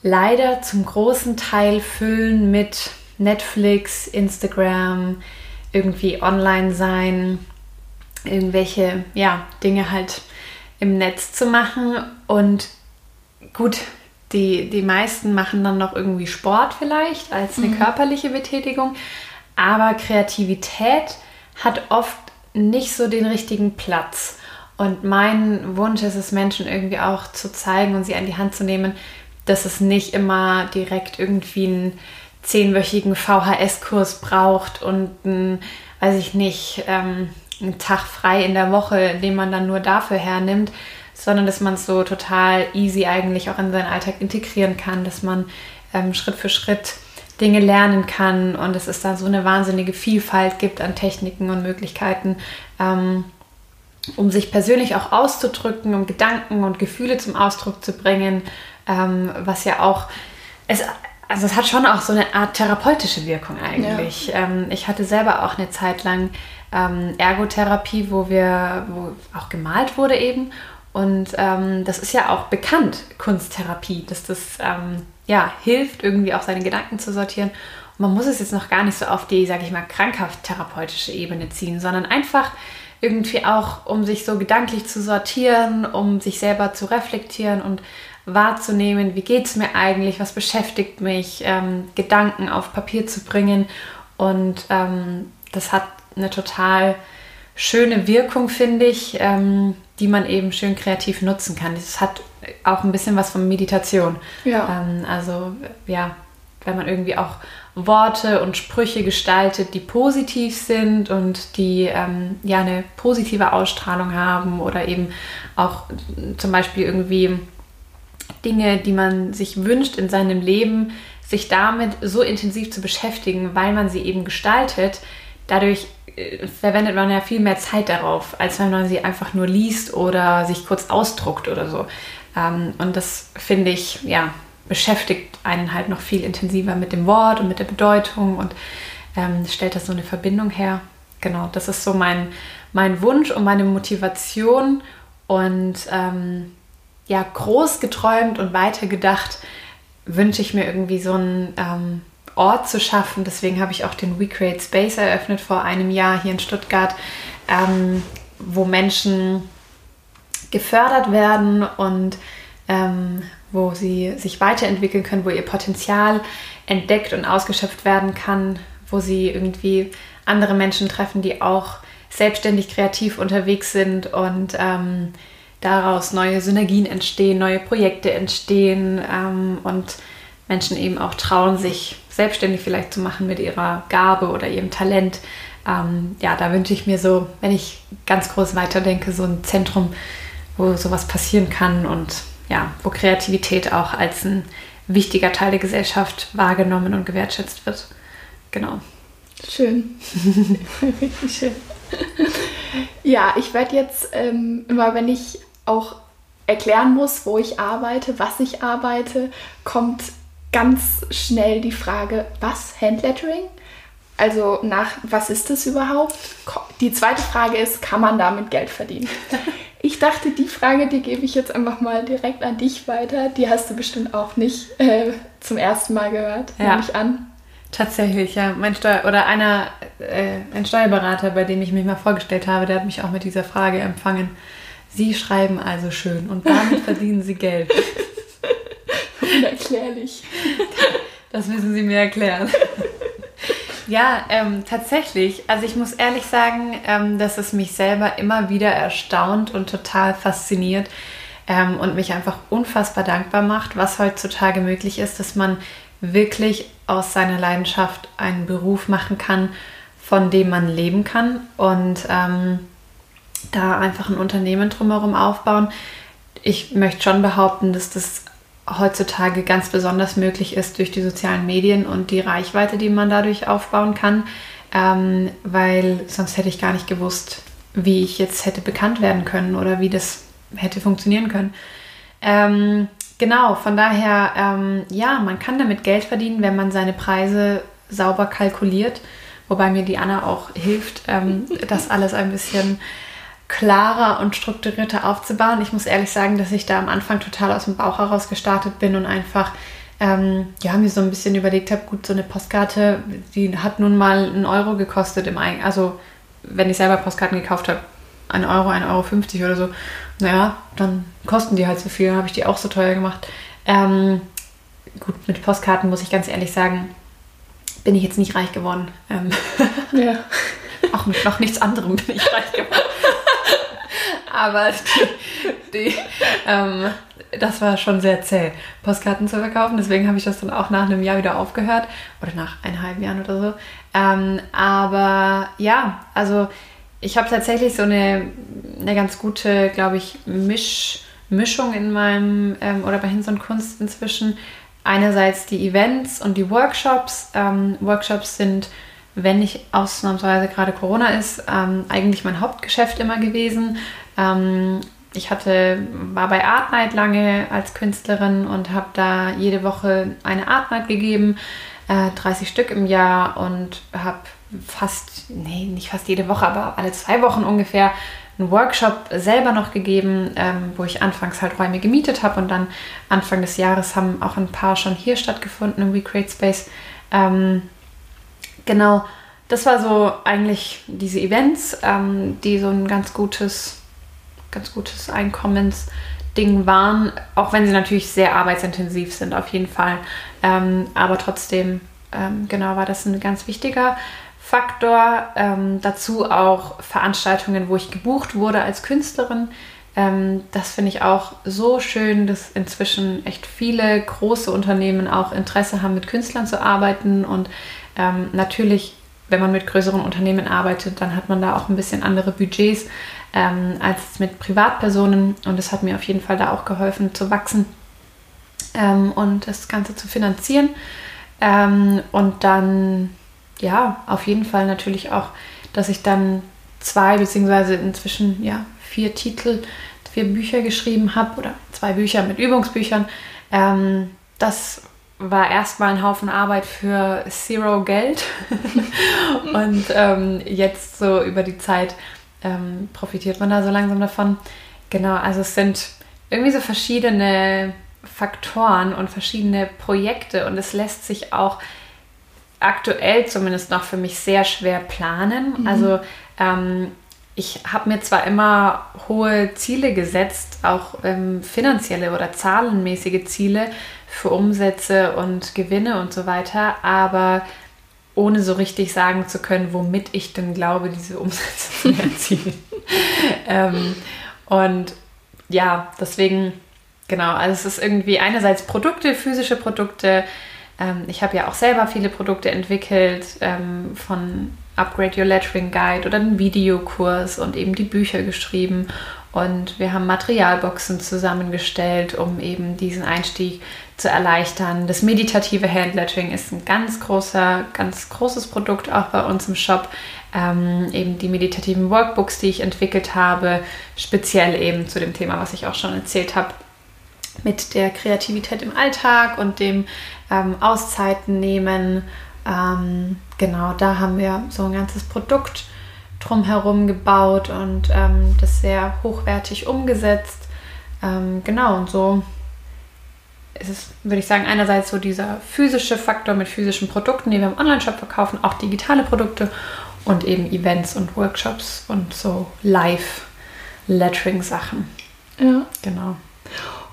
leider zum großen Teil füllen mit Netflix, Instagram, irgendwie online sein, irgendwelche ja, Dinge halt im Netz zu machen. Und gut, die, die meisten machen dann noch irgendwie Sport vielleicht als eine mhm. körperliche Betätigung. Aber Kreativität hat oft nicht so den richtigen Platz. Und mein Wunsch ist es, Menschen irgendwie auch zu zeigen und sie an die Hand zu nehmen, dass es nicht immer direkt irgendwie einen zehnwöchigen VHS-Kurs braucht und ein, weiß ich nicht, ähm, einen Tag frei in der Woche, den man dann nur dafür hernimmt, sondern dass man es so total easy eigentlich auch in seinen Alltag integrieren kann, dass man ähm, Schritt für Schritt Dinge lernen kann und dass es da so eine wahnsinnige Vielfalt gibt an Techniken und Möglichkeiten, ähm, um sich persönlich auch auszudrücken, um Gedanken und Gefühle zum Ausdruck zu bringen, ähm, was ja auch, es, also es hat schon auch so eine Art therapeutische Wirkung eigentlich. Ja. Ähm, ich hatte selber auch eine Zeit lang ähm, Ergotherapie, wo wir, wo auch gemalt wurde eben. Und ähm, das ist ja auch bekannt, Kunsttherapie, dass das ähm, ja, hilft, irgendwie auch seine Gedanken zu sortieren. Und man muss es jetzt noch gar nicht so auf die, sage ich mal, krankhaft therapeutische Ebene ziehen, sondern einfach irgendwie auch, um sich so gedanklich zu sortieren, um sich selber zu reflektieren und wahrzunehmen, wie geht es mir eigentlich, was beschäftigt mich, ähm, Gedanken auf Papier zu bringen. Und ähm, das hat eine total schöne Wirkung, finde ich, ähm, die man eben schön kreativ nutzen kann. Das hat auch ein bisschen was von Meditation. Ja. Ähm, also ja, wenn man irgendwie auch Worte und Sprüche gestaltet, die positiv sind und die ähm, ja eine positive Ausstrahlung haben oder eben auch zum Beispiel irgendwie Dinge, die man sich wünscht in seinem Leben, sich damit so intensiv zu beschäftigen, weil man sie eben gestaltet, dadurch äh, verwendet man ja viel mehr Zeit darauf, als wenn man sie einfach nur liest oder sich kurz ausdruckt oder so. Ähm, und das finde ich, ja, beschäftigt einen halt noch viel intensiver mit dem Wort und mit der Bedeutung und ähm, stellt das so eine Verbindung her. Genau, das ist so mein, mein Wunsch und meine Motivation. Und ähm, ja, groß geträumt und weiter gedacht, wünsche ich mir irgendwie so einen ähm, Ort zu schaffen. Deswegen habe ich auch den We Create Space eröffnet vor einem Jahr hier in Stuttgart, ähm, wo Menschen gefördert werden und ähm, wo sie sich weiterentwickeln können, wo ihr Potenzial entdeckt und ausgeschöpft werden kann, wo sie irgendwie andere Menschen treffen, die auch selbstständig kreativ unterwegs sind und ähm, daraus neue Synergien entstehen, neue Projekte entstehen ähm, und Menschen eben auch trauen, sich selbstständig vielleicht zu machen mit ihrer Gabe oder ihrem Talent. Ähm, ja, da wünsche ich mir so, wenn ich ganz groß weiterdenke, so ein Zentrum, wo sowas passieren kann und ja, wo Kreativität auch als ein wichtiger Teil der Gesellschaft wahrgenommen und gewertschätzt wird. Genau. Schön. Schön. Ja, ich werde jetzt ähm, immer, wenn ich auch erklären muss, wo ich arbeite, was ich arbeite, kommt ganz schnell die Frage, was Handlettering? Also nach, was ist das überhaupt? Die zweite Frage ist, kann man damit Geld verdienen? Ich dachte, die Frage, die gebe ich jetzt einfach mal direkt an dich weiter. Die hast du bestimmt auch nicht äh, zum ersten Mal gehört, ja. nehme ich an. Tatsächlich, ja. Mein Steuer oder einer, äh, ein Steuerberater, bei dem ich mich mal vorgestellt habe, der hat mich auch mit dieser Frage empfangen. Sie schreiben also schön und damit verdienen Sie Geld. Unerklärlich. Das müssen Sie mir erklären. Ja, ähm, tatsächlich. Also ich muss ehrlich sagen, ähm, dass es mich selber immer wieder erstaunt und total fasziniert ähm, und mich einfach unfassbar dankbar macht, was heutzutage möglich ist, dass man wirklich aus seiner Leidenschaft einen Beruf machen kann, von dem man leben kann und ähm, da einfach ein Unternehmen drumherum aufbauen. Ich möchte schon behaupten, dass das heutzutage ganz besonders möglich ist durch die sozialen Medien und die Reichweite, die man dadurch aufbauen kann, ähm, weil sonst hätte ich gar nicht gewusst, wie ich jetzt hätte bekannt werden können oder wie das hätte funktionieren können. Ähm, genau, von daher, ähm, ja, man kann damit Geld verdienen, wenn man seine Preise sauber kalkuliert, wobei mir die Anna auch hilft, ähm, das alles ein bisschen klarer und strukturierter aufzubauen. Ich muss ehrlich sagen, dass ich da am Anfang total aus dem Bauch heraus gestartet bin und einfach ähm, ja, mir so ein bisschen überlegt habe, gut, so eine Postkarte, die hat nun mal einen Euro gekostet im Eigen. Also wenn ich selber Postkarten gekauft habe, ein Euro, ein Euro 50 oder so, naja, dann kosten die halt so viel, habe ich die auch so teuer gemacht. Ähm, gut, mit Postkarten muss ich ganz ehrlich sagen, bin ich jetzt nicht reich geworden. Ähm, ja. auch mit noch nichts anderem bin ich reich geworden aber die, die, ähm, das war schon sehr zäh, Postkarten zu verkaufen. Deswegen habe ich das dann auch nach einem Jahr wieder aufgehört oder nach eineinhalb Jahren oder so. Ähm, aber ja, also ich habe tatsächlich so eine, eine ganz gute, glaube ich, Misch, Mischung in meinem ähm, oder bei Hinz und Kunst inzwischen. Einerseits die Events und die Workshops. Ähm, Workshops sind wenn nicht ausnahmsweise gerade Corona ist, ähm, eigentlich mein Hauptgeschäft immer gewesen. Ähm, ich hatte, war bei Art Night lange als Künstlerin und habe da jede Woche eine Art Night gegeben, äh, 30 Stück im Jahr und habe fast, nee, nicht fast jede Woche, aber alle zwei Wochen ungefähr einen Workshop selber noch gegeben, ähm, wo ich anfangs halt Räume gemietet habe und dann Anfang des Jahres haben auch ein paar schon hier stattgefunden im We Create Space. Ähm, genau, das war so eigentlich diese Events, ähm, die so ein ganz gutes ganz gutes Einkommensding waren, auch wenn sie natürlich sehr arbeitsintensiv sind, auf jeden Fall. Ähm, aber trotzdem, ähm, genau, war das ein ganz wichtiger Faktor. Ähm, dazu auch Veranstaltungen, wo ich gebucht wurde als Künstlerin. Ähm, das finde ich auch so schön, dass inzwischen echt viele große Unternehmen auch Interesse haben, mit Künstlern zu arbeiten und ähm, natürlich wenn man mit größeren Unternehmen arbeitet, dann hat man da auch ein bisschen andere Budgets ähm, als mit Privatpersonen. Und es hat mir auf jeden Fall da auch geholfen zu wachsen ähm, und das Ganze zu finanzieren. Ähm, und dann, ja, auf jeden Fall natürlich auch, dass ich dann zwei beziehungsweise inzwischen ja vier Titel, vier Bücher geschrieben habe oder zwei Bücher mit Übungsbüchern. Ähm, das war erstmal ein Haufen Arbeit für Zero Geld. und ähm, jetzt so über die Zeit ähm, profitiert man da so langsam davon. Genau, also es sind irgendwie so verschiedene Faktoren und verschiedene Projekte und es lässt sich auch aktuell zumindest noch für mich sehr schwer planen. Mhm. Also ähm, ich habe mir zwar immer hohe Ziele gesetzt, auch ähm, finanzielle oder zahlenmäßige Ziele für Umsätze und Gewinne und so weiter, aber ohne so richtig sagen zu können, womit ich denn glaube, diese Umsätze zu erzielen. ähm, und ja, deswegen, genau, also es ist irgendwie einerseits Produkte, physische Produkte. Ähm, ich habe ja auch selber viele Produkte entwickelt, ähm, von Upgrade Your Lettering Guide oder einen Videokurs und eben die Bücher geschrieben. Und wir haben Materialboxen zusammengestellt, um eben diesen Einstieg zu erleichtern. Das meditative Handlettering ist ein ganz großer, ganz großes Produkt auch bei uns im Shop. Ähm, eben die meditativen Workbooks, die ich entwickelt habe, speziell eben zu dem Thema, was ich auch schon erzählt habe, mit der Kreativität im Alltag und dem ähm, Auszeiten nehmen. Ähm, genau, da haben wir so ein ganzes Produkt drumherum gebaut und ähm, das sehr hochwertig umgesetzt. Ähm, genau, und so ist es, würde ich sagen, einerseits so dieser physische Faktor mit physischen Produkten, die wir im Online-Shop verkaufen, auch digitale Produkte und eben Events und Workshops und so Live-Lettering-Sachen. Ja. Genau.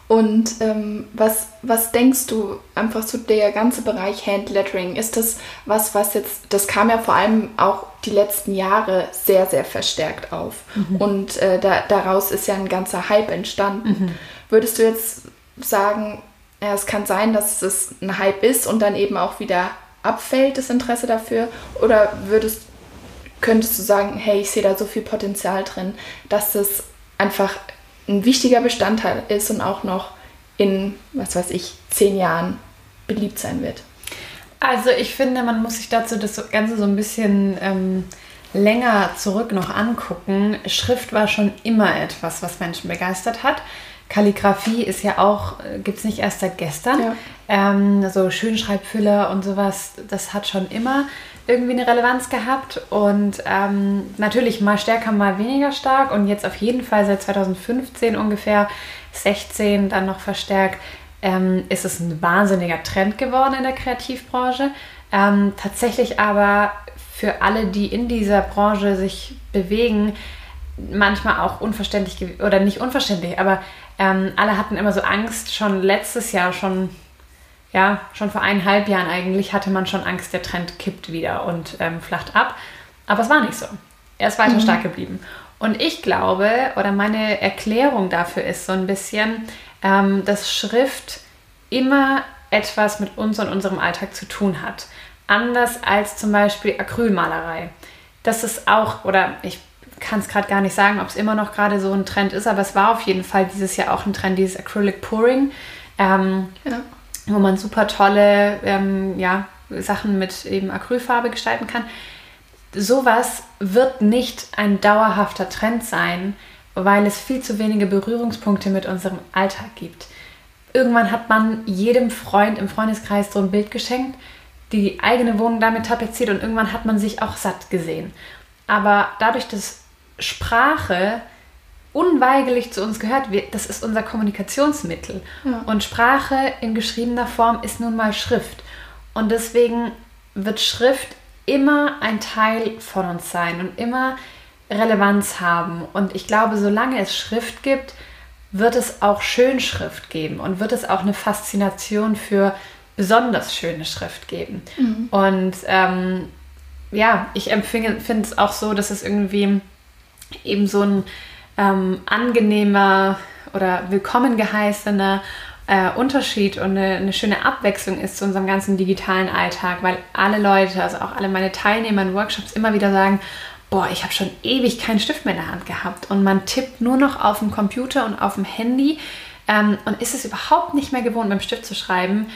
Und ähm, was, was denkst du einfach so der ganze Bereich Handlettering? Ist das was, was jetzt, das kam ja vor allem auch die letzten Jahre sehr, sehr verstärkt auf. Mhm. Und äh, da, daraus ist ja ein ganzer Hype entstanden. Mhm. Würdest du jetzt sagen, ja, es kann sein, dass es ein Hype ist und dann eben auch wieder abfällt, das Interesse dafür? Oder würdest, könntest du sagen, hey, ich sehe da so viel Potenzial drin, dass das einfach ein wichtiger Bestandteil ist und auch noch in, was weiß ich, zehn Jahren beliebt sein wird? Also ich finde, man muss sich dazu das Ganze so ein bisschen ähm, länger zurück noch angucken. Schrift war schon immer etwas, was Menschen begeistert hat. Kalligrafie ist ja auch, äh, gibt es nicht erst seit gestern. Ja. Ähm, so Schönschreibfüller und sowas, das hat schon immer irgendwie eine Relevanz gehabt und ähm, natürlich mal stärker, mal weniger stark und jetzt auf jeden Fall seit 2015 ungefähr, 16 dann noch verstärkt, ähm, ist es ein wahnsinniger Trend geworden in der Kreativbranche. Ähm, tatsächlich aber für alle, die in dieser Branche sich bewegen, manchmal auch unverständlich oder nicht unverständlich, aber ähm, alle hatten immer so Angst, schon letztes Jahr, schon ja, schon vor eineinhalb Jahren eigentlich hatte man schon Angst, der Trend kippt wieder und ähm, flacht ab. Aber es war nicht so. Er ist weiter mhm. stark geblieben. Und ich glaube, oder meine Erklärung dafür ist so ein bisschen, ähm, dass Schrift immer etwas mit uns und unserem Alltag zu tun hat. Anders als zum Beispiel Acrylmalerei. Das ist auch, oder ich kann es gerade gar nicht sagen, ob es immer noch gerade so ein Trend ist, aber es war auf jeden Fall dieses Jahr auch ein Trend, dieses Acrylic Pouring. Ähm, ja wo man super tolle ähm, ja, Sachen mit eben Acrylfarbe gestalten kann. Sowas wird nicht ein dauerhafter Trend sein, weil es viel zu wenige Berührungspunkte mit unserem Alltag gibt. Irgendwann hat man jedem Freund im Freundeskreis so ein Bild geschenkt, die eigene Wohnung damit tapeziert und irgendwann hat man sich auch satt gesehen. Aber dadurch, dass Sprache unweigerlich zu uns gehört. Wir, das ist unser Kommunikationsmittel. Ja. Und Sprache in geschriebener Form ist nun mal Schrift. Und deswegen wird Schrift immer ein Teil von uns sein und immer Relevanz haben. Und ich glaube, solange es Schrift gibt, wird es auch Schönschrift geben und wird es auch eine Faszination für besonders schöne Schrift geben. Mhm. Und ähm, ja, ich empfinde es auch so, dass es irgendwie eben so ein ähm, angenehmer oder willkommen geheißener äh, Unterschied und eine, eine, schöne Abwechslung ist zu unserem ganzen digitalen Alltag, weil alle Leute, also auch alle meine Teilnehmer in Workshops immer wieder sagen, boah, ich habe schon ewig keinen Stift mehr in der Hand gehabt und man tippt nur noch auf dem Computer und auf dem Handy ähm, und ist es überhaupt nicht mehr gewohnt, mit dem Stift zu schreiben.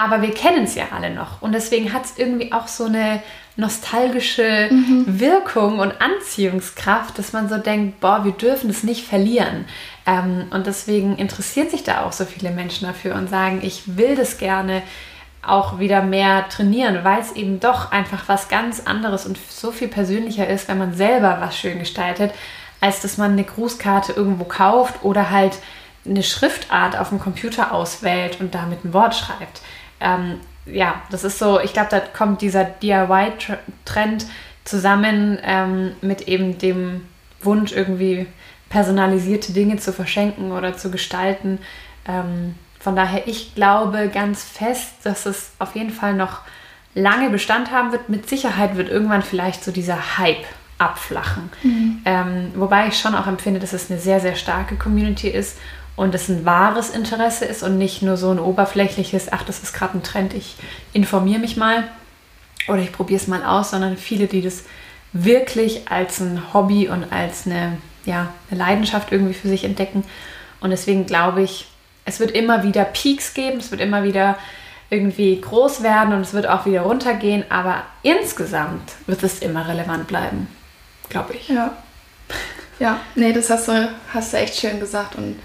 Aber wir kennen es ja alle noch und deswegen hat es irgendwie auch so eine nostalgische mhm. Wirkung und Anziehungskraft, dass man so denkt, boah, wir dürfen es nicht verlieren. Ähm, und deswegen interessieren sich da auch so viele Menschen dafür und sagen, ich will das gerne auch wieder mehr trainieren, weil es eben doch einfach was ganz anderes und so viel persönlicher ist, wenn man selber was schön gestaltet, als dass man eine Grußkarte irgendwo kauft oder halt eine Schriftart auf dem Computer auswählt und damit ein Wort schreibt. Ähm, ja, das ist so, ich glaube, da kommt dieser DIY-Trend zusammen ähm, mit eben dem Wunsch, irgendwie personalisierte Dinge zu verschenken oder zu gestalten. Ähm, von daher, ich glaube ganz fest, dass es auf jeden Fall noch lange Bestand haben wird. Mit Sicherheit wird irgendwann vielleicht so dieser Hype abflachen. Mhm. Ähm, wobei ich schon auch empfinde, dass es eine sehr, sehr starke Community ist und es ein wahres Interesse ist und nicht nur so ein oberflächliches, ach, das ist gerade ein Trend, ich informiere mich mal oder ich probiere es mal aus, sondern viele, die das wirklich als ein Hobby und als eine, ja, eine Leidenschaft irgendwie für sich entdecken. Und deswegen glaube ich, es wird immer wieder Peaks geben, es wird immer wieder irgendwie groß werden und es wird auch wieder runtergehen, aber insgesamt wird es immer relevant bleiben, glaube ich. Ja. Ja, nee, das hast du, hast du echt schön gesagt und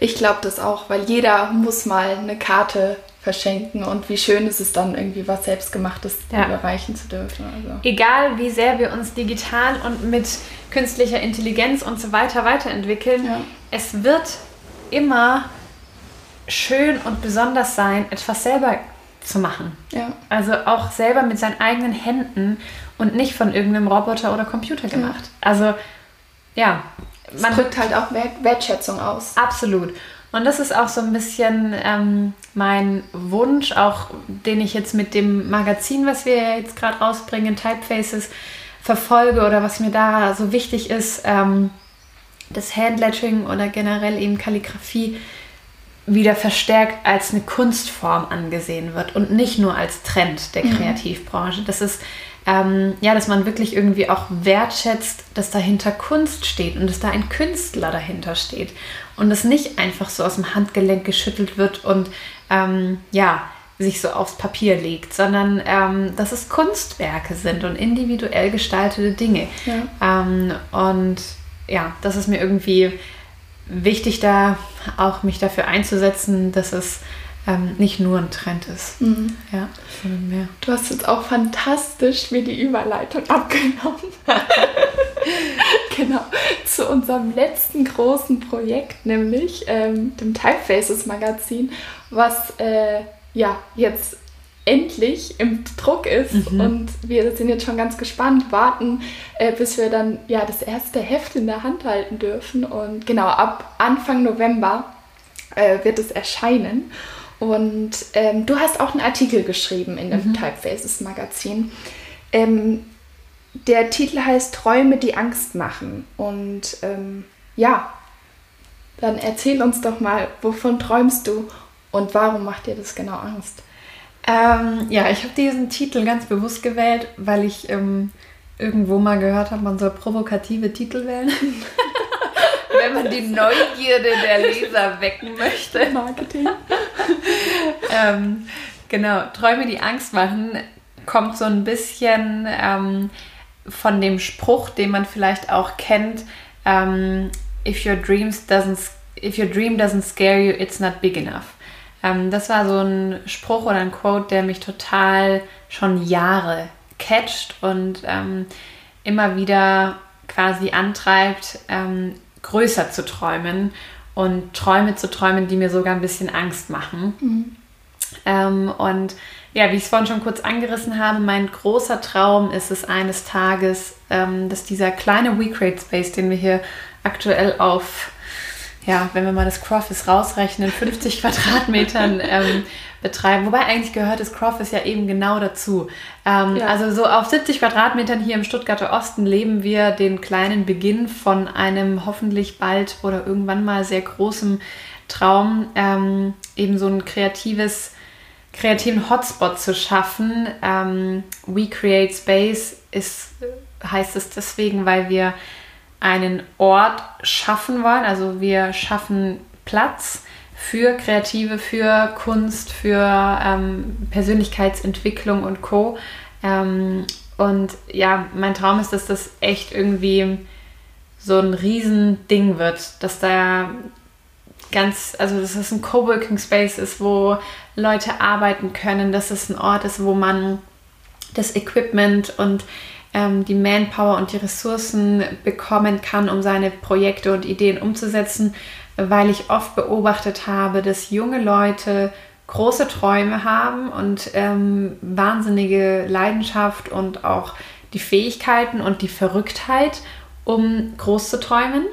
ich glaube das auch, weil jeder muss mal eine Karte verschenken und wie schön ist es dann irgendwie was selbstgemachtes ja. überreichen zu dürfen. Also. Egal wie sehr wir uns digital und mit künstlicher Intelligenz und so weiter weiterentwickeln, ja. es wird immer schön und besonders sein, etwas selber zu machen. Ja. Also auch selber mit seinen eigenen Händen und nicht von irgendeinem Roboter oder Computer gemacht. Also ja. Man drückt halt auch Wertschätzung aus. Absolut. Und das ist auch so ein bisschen ähm, mein Wunsch, auch den ich jetzt mit dem Magazin, was wir jetzt gerade rausbringen, Typefaces, verfolge oder was mir da so wichtig ist, ähm, das Handlettering oder generell eben Kalligrafie wieder verstärkt als eine Kunstform angesehen wird und nicht nur als Trend der mhm. Kreativbranche. Das ist ähm, ja, dass man wirklich irgendwie auch wertschätzt, dass dahinter Kunst steht und dass da ein Künstler dahinter steht und das nicht einfach so aus dem Handgelenk geschüttelt wird und ähm, ja, sich so aufs Papier legt, sondern ähm, dass es Kunstwerke sind und individuell gestaltete Dinge. Ja. Ähm, und ja, das ist mir irgendwie wichtig, da auch mich dafür einzusetzen, dass es ähm, nicht nur ein Trend ist. Mhm. Ja, mehr. Du hast jetzt auch fantastisch mir die Überleitung abgenommen. genau, zu unserem letzten großen Projekt, nämlich ähm, dem Typefaces Magazin, was äh, ja jetzt endlich im Druck ist mhm. und wir sind jetzt schon ganz gespannt, warten, äh, bis wir dann ja das erste Heft in der Hand halten dürfen und genau ab Anfang November äh, wird es erscheinen und ähm, du hast auch einen Artikel geschrieben in dem mhm. Typefaces Magazin. Ähm, der Titel heißt Träume, die Angst machen. Und ähm, ja, dann erzähl uns doch mal, wovon träumst du und warum macht dir das genau Angst? Ähm, ja, ich habe diesen Titel ganz bewusst gewählt, weil ich ähm, irgendwo mal gehört habe, man soll provokative Titel wählen. wenn man die Neugierde der Leser wecken möchte. Marketing. ähm, genau, Träume, die Angst machen, kommt so ein bisschen ähm, von dem Spruch, den man vielleicht auch kennt. Ähm, if your dreams doesn't, if your dream doesn't scare you, it's not big enough. Ähm, das war so ein Spruch oder ein Quote, der mich total schon Jahre catcht und ähm, immer wieder quasi antreibt, ähm, größer zu träumen und Träume zu träumen, die mir sogar ein bisschen Angst machen. Mhm. Ähm, und ja, wie ich es vorhin schon kurz angerissen habe, mein großer Traum ist es eines Tages, ähm, dass dieser kleine WeCreate Space, den wir hier aktuell auf, ja, wenn wir mal das Crofis rausrechnen, 50 Quadratmetern ähm, betreiben. Wobei eigentlich gehört das Crofis ja eben genau dazu. Ähm, ja. Also so auf 70 Quadratmetern hier im Stuttgarter Osten leben wir den kleinen Beginn von einem hoffentlich bald oder irgendwann mal sehr großen Traum, ähm, eben so ein kreatives, kreativen Hotspot zu schaffen. Ähm, We Create Space ist, heißt es deswegen, weil wir einen Ort schaffen wollen. Also wir schaffen Platz für Kreative, für Kunst, für ähm, Persönlichkeitsentwicklung und Co. Ähm, und ja, mein Traum ist, dass das echt irgendwie so ein Riesending wird, dass da ganz, also dass es ein Coworking Space ist, wo Leute arbeiten können, dass es ein Ort ist, wo man das Equipment und ähm, die Manpower und die Ressourcen bekommen kann, um seine Projekte und Ideen umzusetzen, weil ich oft beobachtet habe, dass junge Leute große Träume haben und ähm, wahnsinnige Leidenschaft und auch die Fähigkeiten und die Verrücktheit, um groß zu träumen.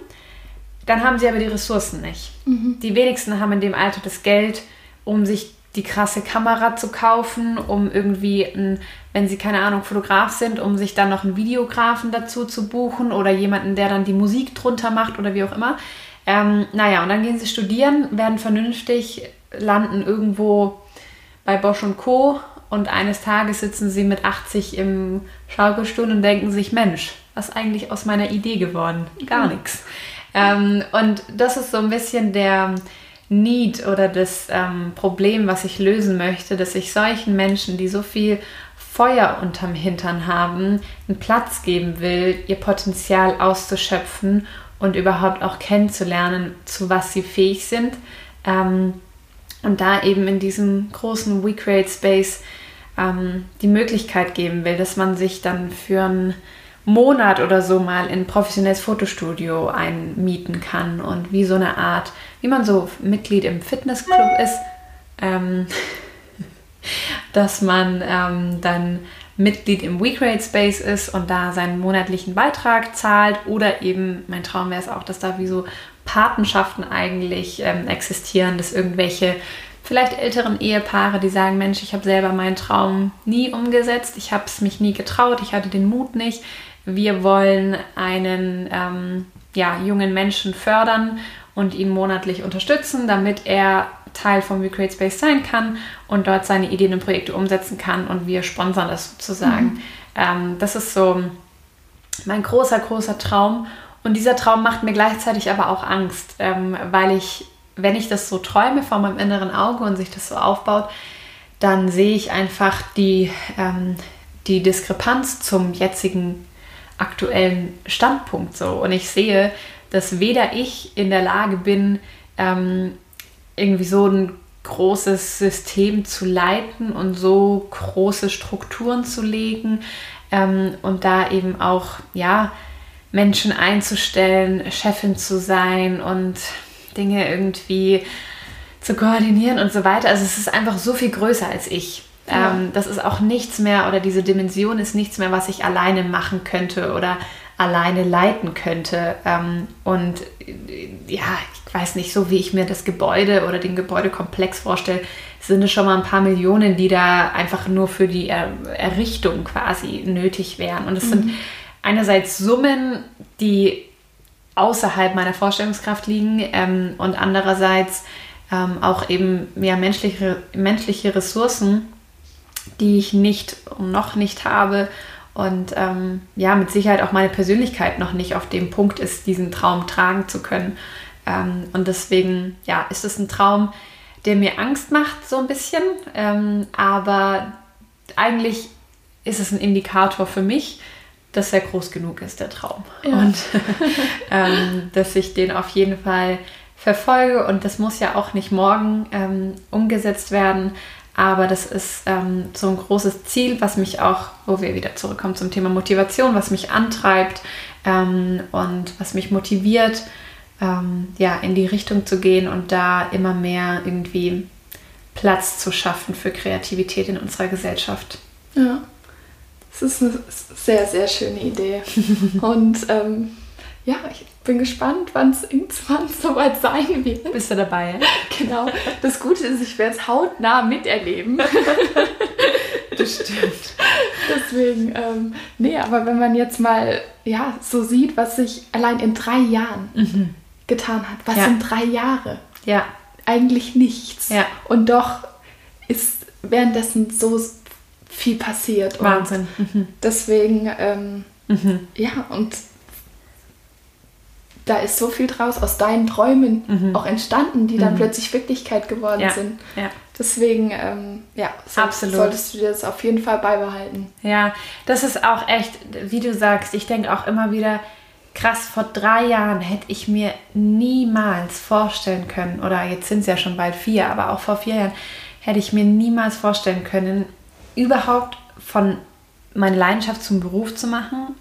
Dann haben sie aber die Ressourcen nicht. Mhm. Die wenigsten haben in dem Alter das Geld, um sich die krasse Kamera zu kaufen, um irgendwie, ein, wenn sie keine Ahnung, Fotograf sind, um sich dann noch einen Videografen dazu zu buchen oder jemanden, der dann die Musik drunter macht oder wie auch immer. Ähm, naja, und dann gehen sie studieren, werden vernünftig, landen irgendwo bei Bosch und Co. Und eines Tages sitzen sie mit 80 im Schaukelstuhl und denken sich, Mensch, was ist eigentlich aus meiner Idee geworden? Gar mhm. nichts. Ähm, und das ist so ein bisschen der Need oder das ähm, Problem, was ich lösen möchte, dass ich solchen Menschen, die so viel Feuer unterm Hintern haben, einen Platz geben will, ihr Potenzial auszuschöpfen und überhaupt auch kennenzulernen, zu was sie fähig sind. Ähm, und da eben in diesem großen We Space ähm, die Möglichkeit geben will, dass man sich dann für einen Monat oder so mal in ein professionelles Fotostudio einmieten kann und wie so eine Art, wie man so Mitglied im Fitnessclub ist, ähm, dass man ähm, dann Mitglied im WeCreate Space ist und da seinen monatlichen Beitrag zahlt oder eben, mein Traum wäre es auch, dass da wie so Patenschaften eigentlich ähm, existieren, dass irgendwelche vielleicht älteren Ehepaare, die sagen, Mensch, ich habe selber meinen Traum nie umgesetzt, ich habe es mich nie getraut, ich hatte den Mut nicht, wir wollen einen ähm, ja, jungen Menschen fördern und ihn monatlich unterstützen, damit er Teil vom Recreate Space sein kann und dort seine Ideen und Projekte umsetzen kann und wir sponsern das sozusagen. Mhm. Ähm, das ist so mein großer, großer Traum und dieser Traum macht mir gleichzeitig aber auch Angst, ähm, weil ich, wenn ich das so träume vor meinem inneren Auge und sich das so aufbaut, dann sehe ich einfach die, ähm, die Diskrepanz zum jetzigen aktuellen Standpunkt so. Und ich sehe, dass weder ich in der Lage bin, ähm, irgendwie so ein großes System zu leiten und so große Strukturen zu legen ähm, und da eben auch, ja, Menschen einzustellen, Chefin zu sein und Dinge irgendwie zu koordinieren und so weiter. Also es ist einfach so viel größer als ich. Ja. Ähm, das ist auch nichts mehr oder diese Dimension ist nichts mehr, was ich alleine machen könnte oder alleine leiten könnte. Ähm, und äh, ja, ich weiß nicht, so wie ich mir das Gebäude oder den Gebäudekomplex vorstelle, sind es schon mal ein paar Millionen, die da einfach nur für die er Errichtung quasi nötig wären. Und es mhm. sind einerseits Summen, die außerhalb meiner Vorstellungskraft liegen ähm, und andererseits ähm, auch eben mehr menschliche, menschliche Ressourcen, die ich nicht und noch nicht habe und ähm, ja, mit Sicherheit auch meine Persönlichkeit noch nicht auf dem Punkt ist, diesen Traum tragen zu können. Ähm, und deswegen, ja, ist es ein Traum, der mir Angst macht, so ein bisschen. Ähm, aber eigentlich ist es ein Indikator für mich, dass er groß genug ist, der Traum. Ja. Und ähm, dass ich den auf jeden Fall verfolge. Und das muss ja auch nicht morgen ähm, umgesetzt werden. Aber das ist ähm, so ein großes Ziel, was mich auch, wo wir wieder zurückkommen zum Thema Motivation, was mich antreibt ähm, und was mich motiviert, ähm, ja, in die Richtung zu gehen und da immer mehr irgendwie Platz zu schaffen für Kreativität in unserer Gesellschaft. Ja, das ist eine sehr, sehr schöne Idee. und ähm, ja, ich bin gespannt, wann es irgendwann soweit sein wird. Bist du dabei? Genau. Das Gute ist, ich werde es hautnah miterleben. das stimmt. Deswegen, ähm, nee, aber wenn man jetzt mal ja, so sieht, was sich allein in drei Jahren mhm. getan hat, was ja. sind drei Jahre? Ja. Eigentlich nichts. Ja. Und doch ist währenddessen so viel passiert. Wahnsinn. Mhm. Deswegen, ähm, mhm. ja, und da ist so viel draus aus deinen Träumen mhm. auch entstanden, die dann mhm. plötzlich Wirklichkeit geworden ja. sind. Ja. Deswegen, ähm, ja, so, Absolut. solltest du dir das auf jeden Fall beibehalten. Ja, das ist auch echt, wie du sagst, ich denke auch immer wieder, krass, vor drei Jahren hätte ich mir niemals vorstellen können, oder jetzt sind es ja schon bald vier, aber auch vor vier Jahren hätte ich mir niemals vorstellen können, überhaupt von meine Leidenschaft zum Beruf zu machen,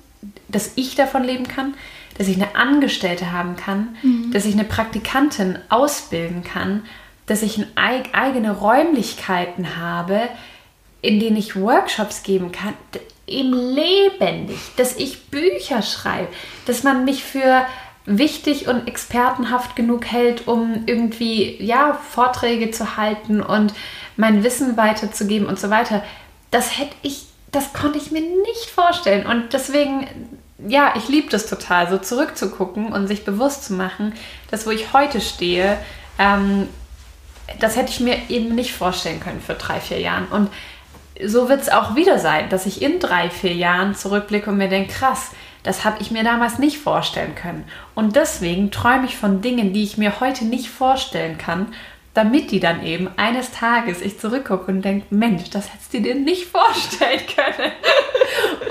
dass ich davon leben kann, dass ich eine Angestellte haben kann, mhm. dass ich eine Praktikantin ausbilden kann, dass ich eigene Räumlichkeiten habe, in denen ich Workshops geben kann, eben lebendig, dass ich Bücher schreibe, dass man mich für wichtig und expertenhaft genug hält, um irgendwie ja Vorträge zu halten und mein Wissen weiterzugeben und so weiter. Das hätte ich, das konnte ich mir nicht vorstellen und deswegen ja, ich liebe das total, so zurückzugucken und sich bewusst zu machen, dass wo ich heute stehe, ähm, das hätte ich mir eben nicht vorstellen können für drei, vier Jahren. Und so wird es auch wieder sein, dass ich in drei, vier Jahren zurückblicke und mir denke, krass, das habe ich mir damals nicht vorstellen können. Und deswegen träume ich von Dingen, die ich mir heute nicht vorstellen kann, damit die dann eben eines Tages ich zurückgucke und denke, Mensch, das hättest du dir nicht vorstellen können.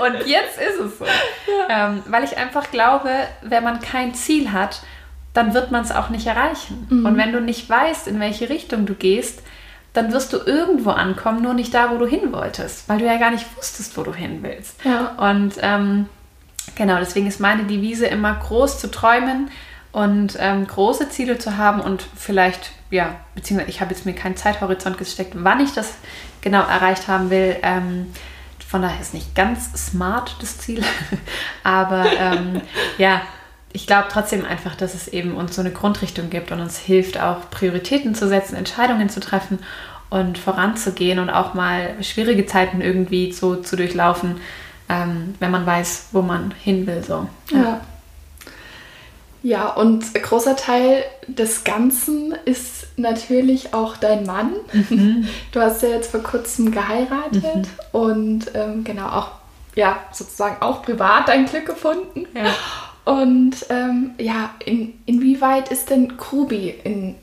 und jetzt ist es so. Ja. Ähm, weil ich einfach glaube, wenn man kein Ziel hat, dann wird man es auch nicht erreichen. Mhm. Und wenn du nicht weißt, in welche Richtung du gehst, dann wirst du irgendwo ankommen, nur nicht da, wo du hin wolltest, weil du ja gar nicht wusstest, wo du hin willst. Ja. Und ähm, genau, deswegen ist meine Devise immer groß zu träumen und ähm, große Ziele zu haben und vielleicht, ja, beziehungsweise ich habe jetzt mir keinen Zeithorizont gesteckt, wann ich das genau erreicht haben will. Ähm, von daher ist nicht ganz smart das Ziel, aber ähm, ja, ich glaube trotzdem einfach, dass es eben uns so eine Grundrichtung gibt und uns hilft auch Prioritäten zu setzen, Entscheidungen zu treffen und voranzugehen und auch mal schwierige Zeiten irgendwie so zu durchlaufen, ähm, wenn man weiß, wo man hin will. So. Ja. ja. Ja, und ein großer Teil des Ganzen ist natürlich auch dein Mann. Mhm. Du hast ja jetzt vor kurzem geheiratet mhm. und ähm, genau auch, ja, sozusagen auch privat dein Glück gefunden. Ja. Und ähm, ja, in, inwieweit ist denn Krubi in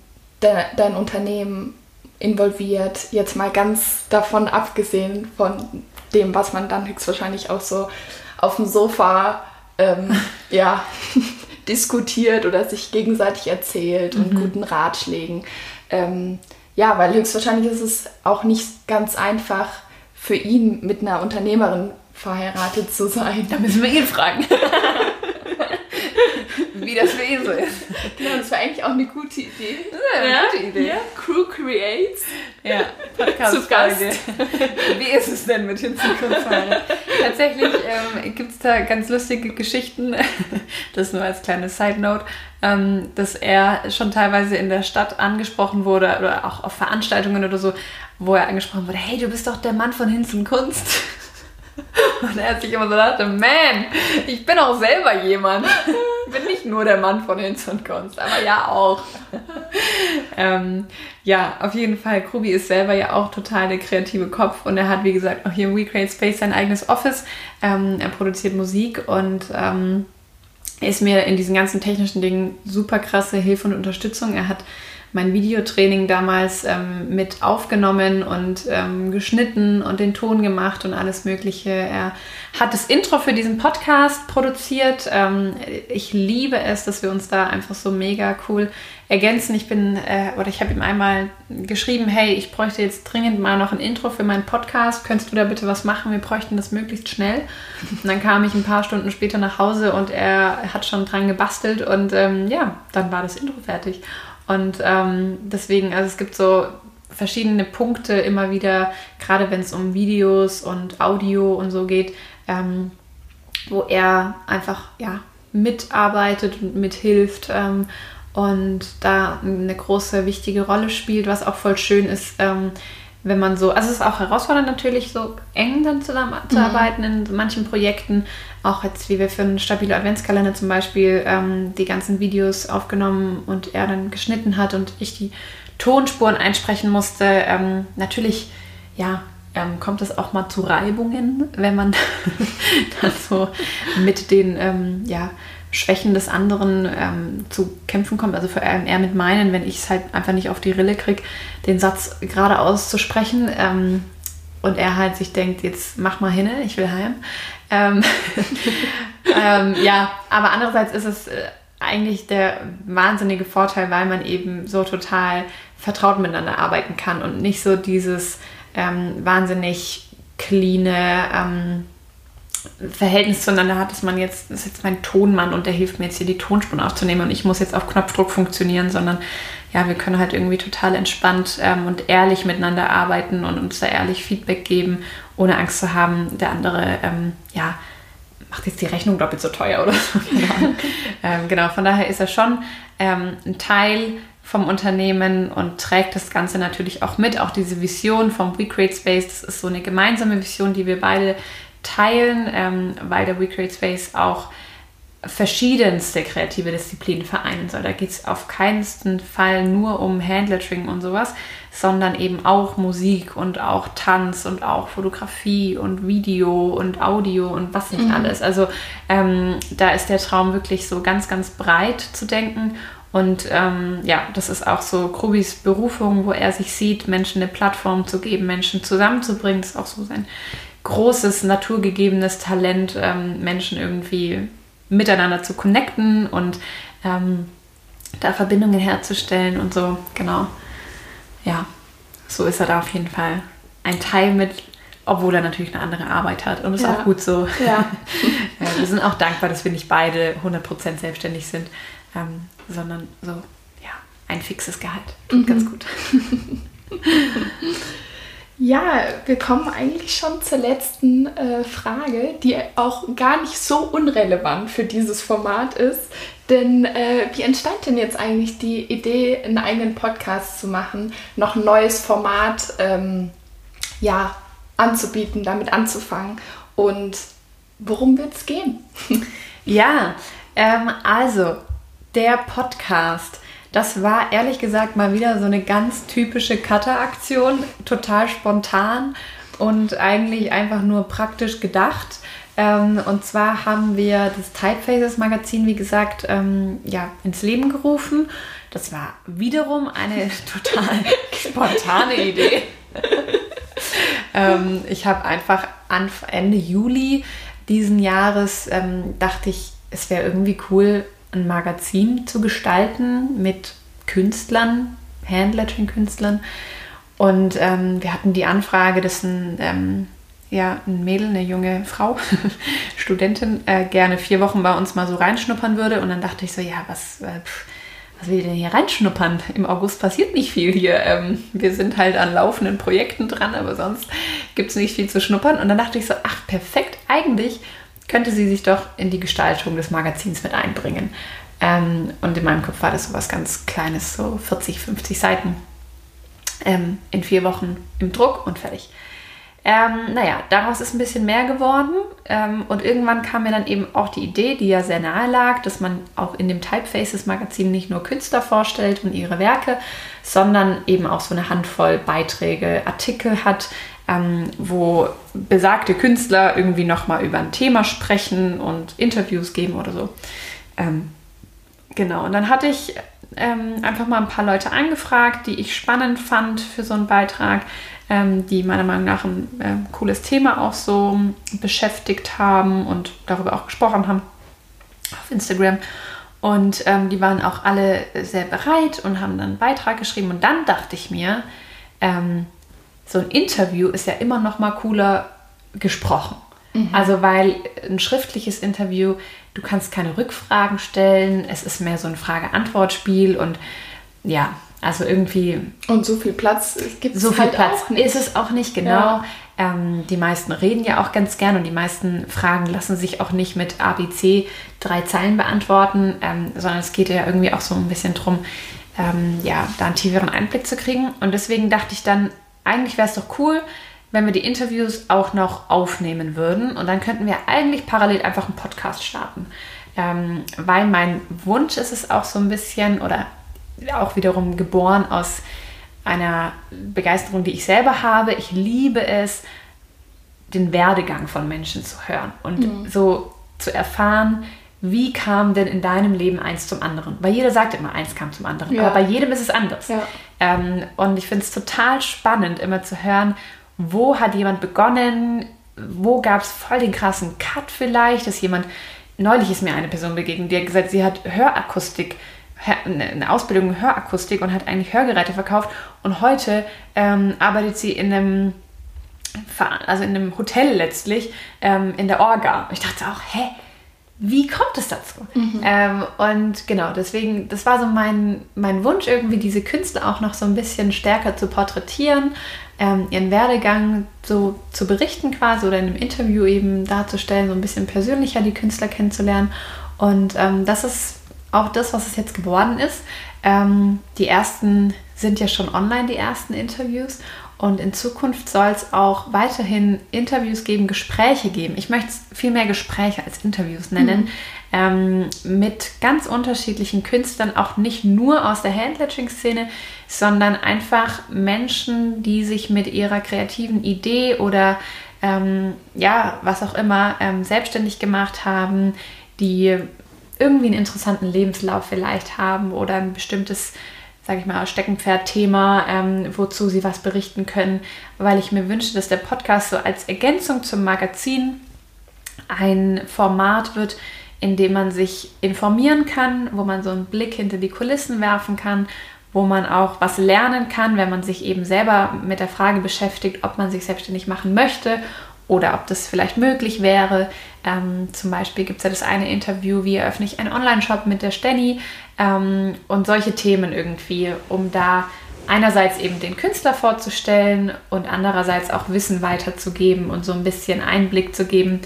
de, dein Unternehmen involviert? Jetzt mal ganz davon abgesehen von dem, was man dann höchstwahrscheinlich auch so auf dem Sofa ähm, ja, diskutiert oder sich gegenseitig erzählt und mhm. guten Ratschlägen. Ähm, ja, weil höchstwahrscheinlich ist es auch nicht ganz einfach für ihn mit einer Unternehmerin verheiratet zu sein. Da müssen wir ihn fragen. wie das so ist. Genau, das war eigentlich auch eine gute Idee. Ja, eine ja, gute Idee. Ja. Crew Creates. Ja, Podcast-Folge. Wie ist es denn mit Hinzukunftsfeiern? Tatsächlich ähm, gibt es da ganz lustige Geschichten. Das nur als kleine Side-Note. Ähm, dass er schon teilweise in der Stadt angesprochen wurde oder auch auf Veranstaltungen oder so, wo er angesprochen wurde, hey, du bist doch der Mann von Hinz und Kunst. Und er hat sich immer so gedacht, man, ich bin auch selber jemand. Ich bin nicht nur der Mann von Hinz und Kunst, aber ja auch. ähm, ja, auf jeden Fall, Krubi ist selber ja auch total der kreative Kopf und er hat, wie gesagt, auch hier im We Space sein eigenes Office. Ähm, er produziert Musik und ähm, ist mir in diesen ganzen technischen Dingen super krasse Hilfe und Unterstützung. Er hat mein Videotraining damals ähm, mit aufgenommen und ähm, geschnitten und den Ton gemacht und alles Mögliche. Er hat das Intro für diesen Podcast produziert. Ähm, ich liebe es, dass wir uns da einfach so mega cool ergänzen. Ich bin, äh, oder ich habe ihm einmal geschrieben, hey, ich bräuchte jetzt dringend mal noch ein Intro für meinen Podcast. Könntest du da bitte was machen? Wir bräuchten das möglichst schnell. Und dann kam ich ein paar Stunden später nach Hause und er hat schon dran gebastelt und ähm, ja, dann war das Intro fertig. Und ähm, deswegen, also es gibt so verschiedene Punkte immer wieder, gerade wenn es um Videos und Audio und so geht, ähm, wo er einfach ja, mitarbeitet und mithilft ähm, und da eine große, wichtige Rolle spielt, was auch voll schön ist, ähm, wenn man so, also es ist auch herausfordernd natürlich, so eng dann zusammenzuarbeiten mhm. in manchen Projekten, auch jetzt wie wir für einen stabilen Adventskalender zum Beispiel ähm, die ganzen Videos aufgenommen und er dann geschnitten hat und ich die Tonspuren einsprechen musste. Ähm, natürlich, ja, ähm, kommt es auch mal zu Reibungen, wenn man dann so mit den, ähm, ja, Schwächen des anderen ähm, zu kämpfen kommt. Also vor allem eher mit meinen, wenn ich es halt einfach nicht auf die Rille kriege, den Satz gerade auszusprechen ähm, und er halt sich denkt, jetzt mach mal hin, ich will heim. Ähm, ähm, ja, aber andererseits ist es äh, eigentlich der wahnsinnige Vorteil, weil man eben so total vertraut miteinander arbeiten kann und nicht so dieses ähm, wahnsinnig cleane, ähm, Verhältnis zueinander hat, dass man jetzt, das ist jetzt mein Tonmann und der hilft mir jetzt hier die Tonspuren aufzunehmen und ich muss jetzt auf Knopfdruck funktionieren, sondern ja, wir können halt irgendwie total entspannt ähm, und ehrlich miteinander arbeiten und uns da ehrlich Feedback geben, ohne Angst zu haben, der andere, ähm, ja, macht jetzt die Rechnung doppelt so teuer oder so. ähm, genau, von daher ist er schon ähm, ein Teil vom Unternehmen und trägt das Ganze natürlich auch mit. Auch diese Vision vom We Space, das ist so eine gemeinsame Vision, die wir beide teilen, ähm, weil der We Space auch verschiedenste kreative Disziplinen vereinen soll. Da geht es auf keinen Fall nur um Handlettering und sowas, sondern eben auch Musik und auch Tanz und auch Fotografie und Video und Audio und was nicht mhm. alles. Also ähm, da ist der Traum wirklich so ganz, ganz breit zu denken. Und ähm, ja, das ist auch so Krubis Berufung, wo er sich sieht, Menschen eine Plattform zu geben, Menschen zusammenzubringen. Das ist auch so sein großes, naturgegebenes Talent, ähm, Menschen irgendwie miteinander zu connecten und ähm, da Verbindungen herzustellen und so, genau. Ja, so ist er da auf jeden Fall ein Teil mit, obwohl er natürlich eine andere Arbeit hat. Und das ja. ist auch gut so. Ja. wir sind auch dankbar, dass wir nicht beide 100% selbstständig sind, ähm, sondern so, ja, ein fixes Gehalt. Mhm. Ganz gut. Ja, wir kommen eigentlich schon zur letzten äh, Frage, die auch gar nicht so unrelevant für dieses Format ist. Denn äh, wie entstand denn jetzt eigentlich die Idee, einen eigenen Podcast zu machen, noch ein neues Format ähm, ja, anzubieten, damit anzufangen? Und worum wird es gehen? ja, ähm, also der Podcast das war ehrlich gesagt mal wieder so eine ganz typische Cutter-Aktion, total spontan und eigentlich einfach nur praktisch gedacht. Ähm, und zwar haben wir das Typefaces Magazin, wie gesagt, ähm, ja, ins Leben gerufen. Das war wiederum eine total spontane Idee. ähm, ich habe einfach Ende Juli diesen Jahres, dachte ich, es wäre irgendwie cool, ein Magazin zu gestalten mit Künstlern, Handlettering-Künstlern. Und ähm, wir hatten die Anfrage, dass ein, ähm, ja, ein Mädel, eine junge Frau, Studentin, äh, gerne vier Wochen bei uns mal so reinschnuppern würde. Und dann dachte ich so, ja, was, äh, was will ich denn hier reinschnuppern? Im August passiert nicht viel hier. Ähm, wir sind halt an laufenden Projekten dran, aber sonst gibt es nicht viel zu schnuppern. Und dann dachte ich so, ach, perfekt, eigentlich könnte sie sich doch in die Gestaltung des Magazins mit einbringen. Ähm, und in meinem Kopf war das so was ganz Kleines, so 40, 50 Seiten ähm, in vier Wochen im Druck und fertig. Ähm, naja, daraus ist ein bisschen mehr geworden ähm, und irgendwann kam mir dann eben auch die Idee, die ja sehr nahe lag, dass man auch in dem Typefaces Magazin nicht nur Künstler vorstellt und ihre Werke, sondern eben auch so eine Handvoll Beiträge, Artikel hat, ähm, wo besagte Künstler irgendwie nochmal über ein Thema sprechen und Interviews geben oder so. Ähm, genau, und dann hatte ich ähm, einfach mal ein paar Leute angefragt, die ich spannend fand für so einen Beitrag, ähm, die meiner Meinung nach ein äh, cooles Thema auch so beschäftigt haben und darüber auch gesprochen haben auf Instagram. Und ähm, die waren auch alle sehr bereit und haben dann einen Beitrag geschrieben. Und dann dachte ich mir, ähm, so ein Interview ist ja immer noch mal cooler gesprochen. Mhm. Also weil ein schriftliches Interview, du kannst keine Rückfragen stellen, es ist mehr so ein Frage-Antwort-Spiel und ja, also irgendwie. Und so viel Platz gibt es So viel halt Platz ist es auch nicht, genau. Ja. Ähm, die meisten reden ja auch ganz gern und die meisten Fragen lassen sich auch nicht mit ABC drei Zeilen beantworten, ähm, sondern es geht ja irgendwie auch so ein bisschen drum, ähm, ja, da einen tieferen Einblick zu kriegen. Und deswegen dachte ich dann, eigentlich wäre es doch cool, wenn wir die Interviews auch noch aufnehmen würden. Und dann könnten wir eigentlich parallel einfach einen Podcast starten. Ähm, weil mein Wunsch ist es auch so ein bisschen, oder auch wiederum geboren aus einer Begeisterung, die ich selber habe. Ich liebe es, den Werdegang von Menschen zu hören und mhm. so zu erfahren, wie kam denn in deinem Leben eins zum anderen? Weil jeder sagt immer, eins kam zum anderen, ja. aber bei jedem ist es anders. Ja. Ähm, und ich finde es total spannend, immer zu hören, wo hat jemand begonnen, wo gab es voll den krassen Cut vielleicht, dass jemand, neulich ist mir eine Person begegnet, die hat gesagt, sie hat Hörakustik, eine Ausbildung in Hörakustik und hat eigentlich Hörgeräte verkauft und heute ähm, arbeitet sie in einem also in einem Hotel letztlich, ähm, in der Orga. Ich dachte auch, hä, wie kommt es dazu? Mhm. Ähm, und genau, deswegen, das war so mein, mein Wunsch, irgendwie diese Künstler auch noch so ein bisschen stärker zu porträtieren, ähm, ihren Werdegang so zu berichten quasi oder in einem Interview eben darzustellen, so ein bisschen persönlicher die Künstler kennenzulernen. Und ähm, das ist auch das, was es jetzt geworden ist. Ähm, die ersten sind ja schon online, die ersten Interviews. Und in Zukunft soll es auch weiterhin Interviews geben, Gespräche geben. Ich möchte es viel mehr Gespräche als Interviews nennen, mhm. ähm, mit ganz unterschiedlichen Künstlern, auch nicht nur aus der Handletching-Szene, sondern einfach Menschen, die sich mit ihrer kreativen Idee oder ähm, ja, was auch immer, ähm, selbstständig gemacht haben, die irgendwie einen interessanten Lebenslauf vielleicht haben oder ein bestimmtes sage ich mal, Steckenpferd-Thema, ähm, wozu sie was berichten können, weil ich mir wünsche, dass der Podcast so als Ergänzung zum Magazin ein Format wird, in dem man sich informieren kann, wo man so einen Blick hinter die Kulissen werfen kann, wo man auch was lernen kann, wenn man sich eben selber mit der Frage beschäftigt, ob man sich selbstständig machen möchte oder ob das vielleicht möglich wäre. Ähm, zum Beispiel gibt es ja das eine Interview, wie eröffne ich einen Online-Shop mit der Stenny ähm, und solche Themen irgendwie, um da einerseits eben den Künstler vorzustellen und andererseits auch Wissen weiterzugeben und so ein bisschen Einblick zu geben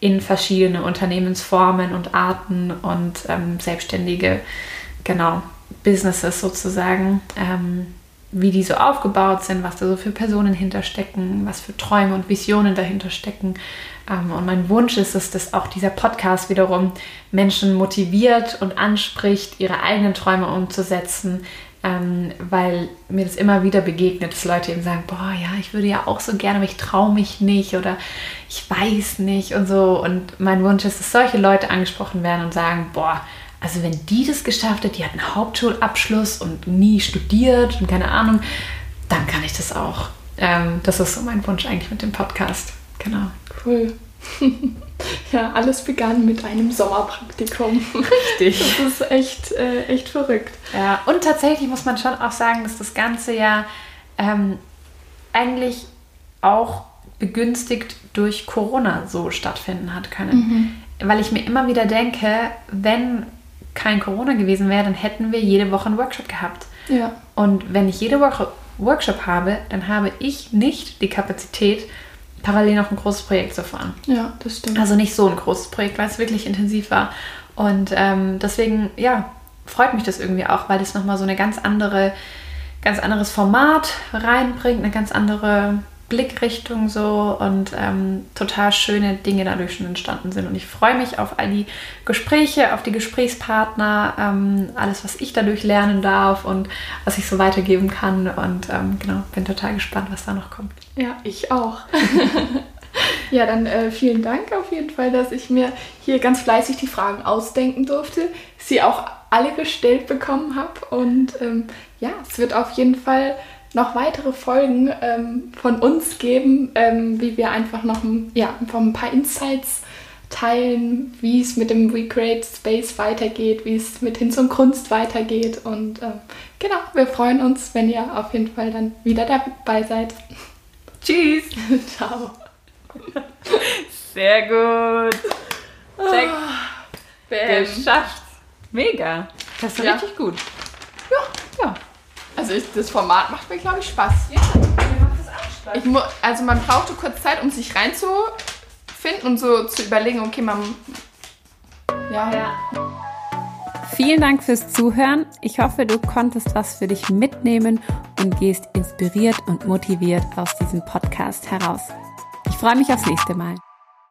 in verschiedene Unternehmensformen und Arten und ähm, selbstständige, genau, Businesses sozusagen. Ähm, wie die so aufgebaut sind, was da so für Personen hinterstecken, was für Träume und Visionen dahinter stecken. Ähm, und mein Wunsch ist es, dass auch dieser Podcast wiederum Menschen motiviert und anspricht, ihre eigenen Träume umzusetzen, ähm, weil mir das immer wieder begegnet, dass Leute eben sagen, boah, ja, ich würde ja auch so gerne, aber ich traue mich nicht oder ich weiß nicht und so. Und mein Wunsch ist, dass solche Leute angesprochen werden und sagen, boah, also wenn die das geschafft hat, die hat einen Hauptschulabschluss und nie studiert und keine Ahnung, dann kann ich das auch. Ähm, das ist so mein Wunsch eigentlich mit dem Podcast. Genau. Cool. ja, alles begann mit einem Sommerpraktikum. Richtig. Das ist echt, äh, echt verrückt. Ja, und tatsächlich muss man schon auch sagen, dass das Ganze ja ähm, eigentlich auch begünstigt durch Corona so stattfinden hat können. Mhm. Weil ich mir immer wieder denke, wenn kein Corona gewesen wäre, dann hätten wir jede Woche einen Workshop gehabt. Ja. Und wenn ich jede Woche Workshop habe, dann habe ich nicht die Kapazität, parallel noch ein großes Projekt zu fahren. Ja, das stimmt. Also nicht so ein großes Projekt, weil es wirklich intensiv war. Und ähm, deswegen, ja, freut mich das irgendwie auch, weil das nochmal so eine ganz andere, ganz anderes Format reinbringt, eine ganz andere Blickrichtung so und ähm, total schöne Dinge dadurch schon entstanden sind. Und ich freue mich auf all die Gespräche, auf die Gesprächspartner, ähm, alles, was ich dadurch lernen darf und was ich so weitergeben kann. Und ähm, genau, bin total gespannt, was da noch kommt. Ja, ich auch. ja, dann äh, vielen Dank auf jeden Fall, dass ich mir hier ganz fleißig die Fragen ausdenken durfte, sie auch alle gestellt bekommen habe. Und ähm, ja, es wird auf jeden Fall noch weitere Folgen ähm, von uns geben, ähm, wie wir einfach noch ja, einfach ein paar Insights teilen, wie es mit dem Recreate Space weitergeht, wie es mit Hinz und Kunst weitergeht. Und ähm, genau, wir freuen uns, wenn ihr auf jeden Fall dann wieder dabei seid. Tschüss. Ciao. Sehr gut. Check. Oh, Geschafft. Mega. Das ist ja. richtig gut. Ja. Ja. Also ich, das Format macht mir, glaube ich, Spaß. Ja, mir macht das auch Spaß. Ich also man brauchte kurz Zeit, um sich reinzufinden und so zu überlegen, okay, man... Ja. ja. Vielen Dank fürs Zuhören. Ich hoffe, du konntest was für dich mitnehmen und gehst inspiriert und motiviert aus diesem Podcast heraus. Ich freue mich aufs nächste Mal.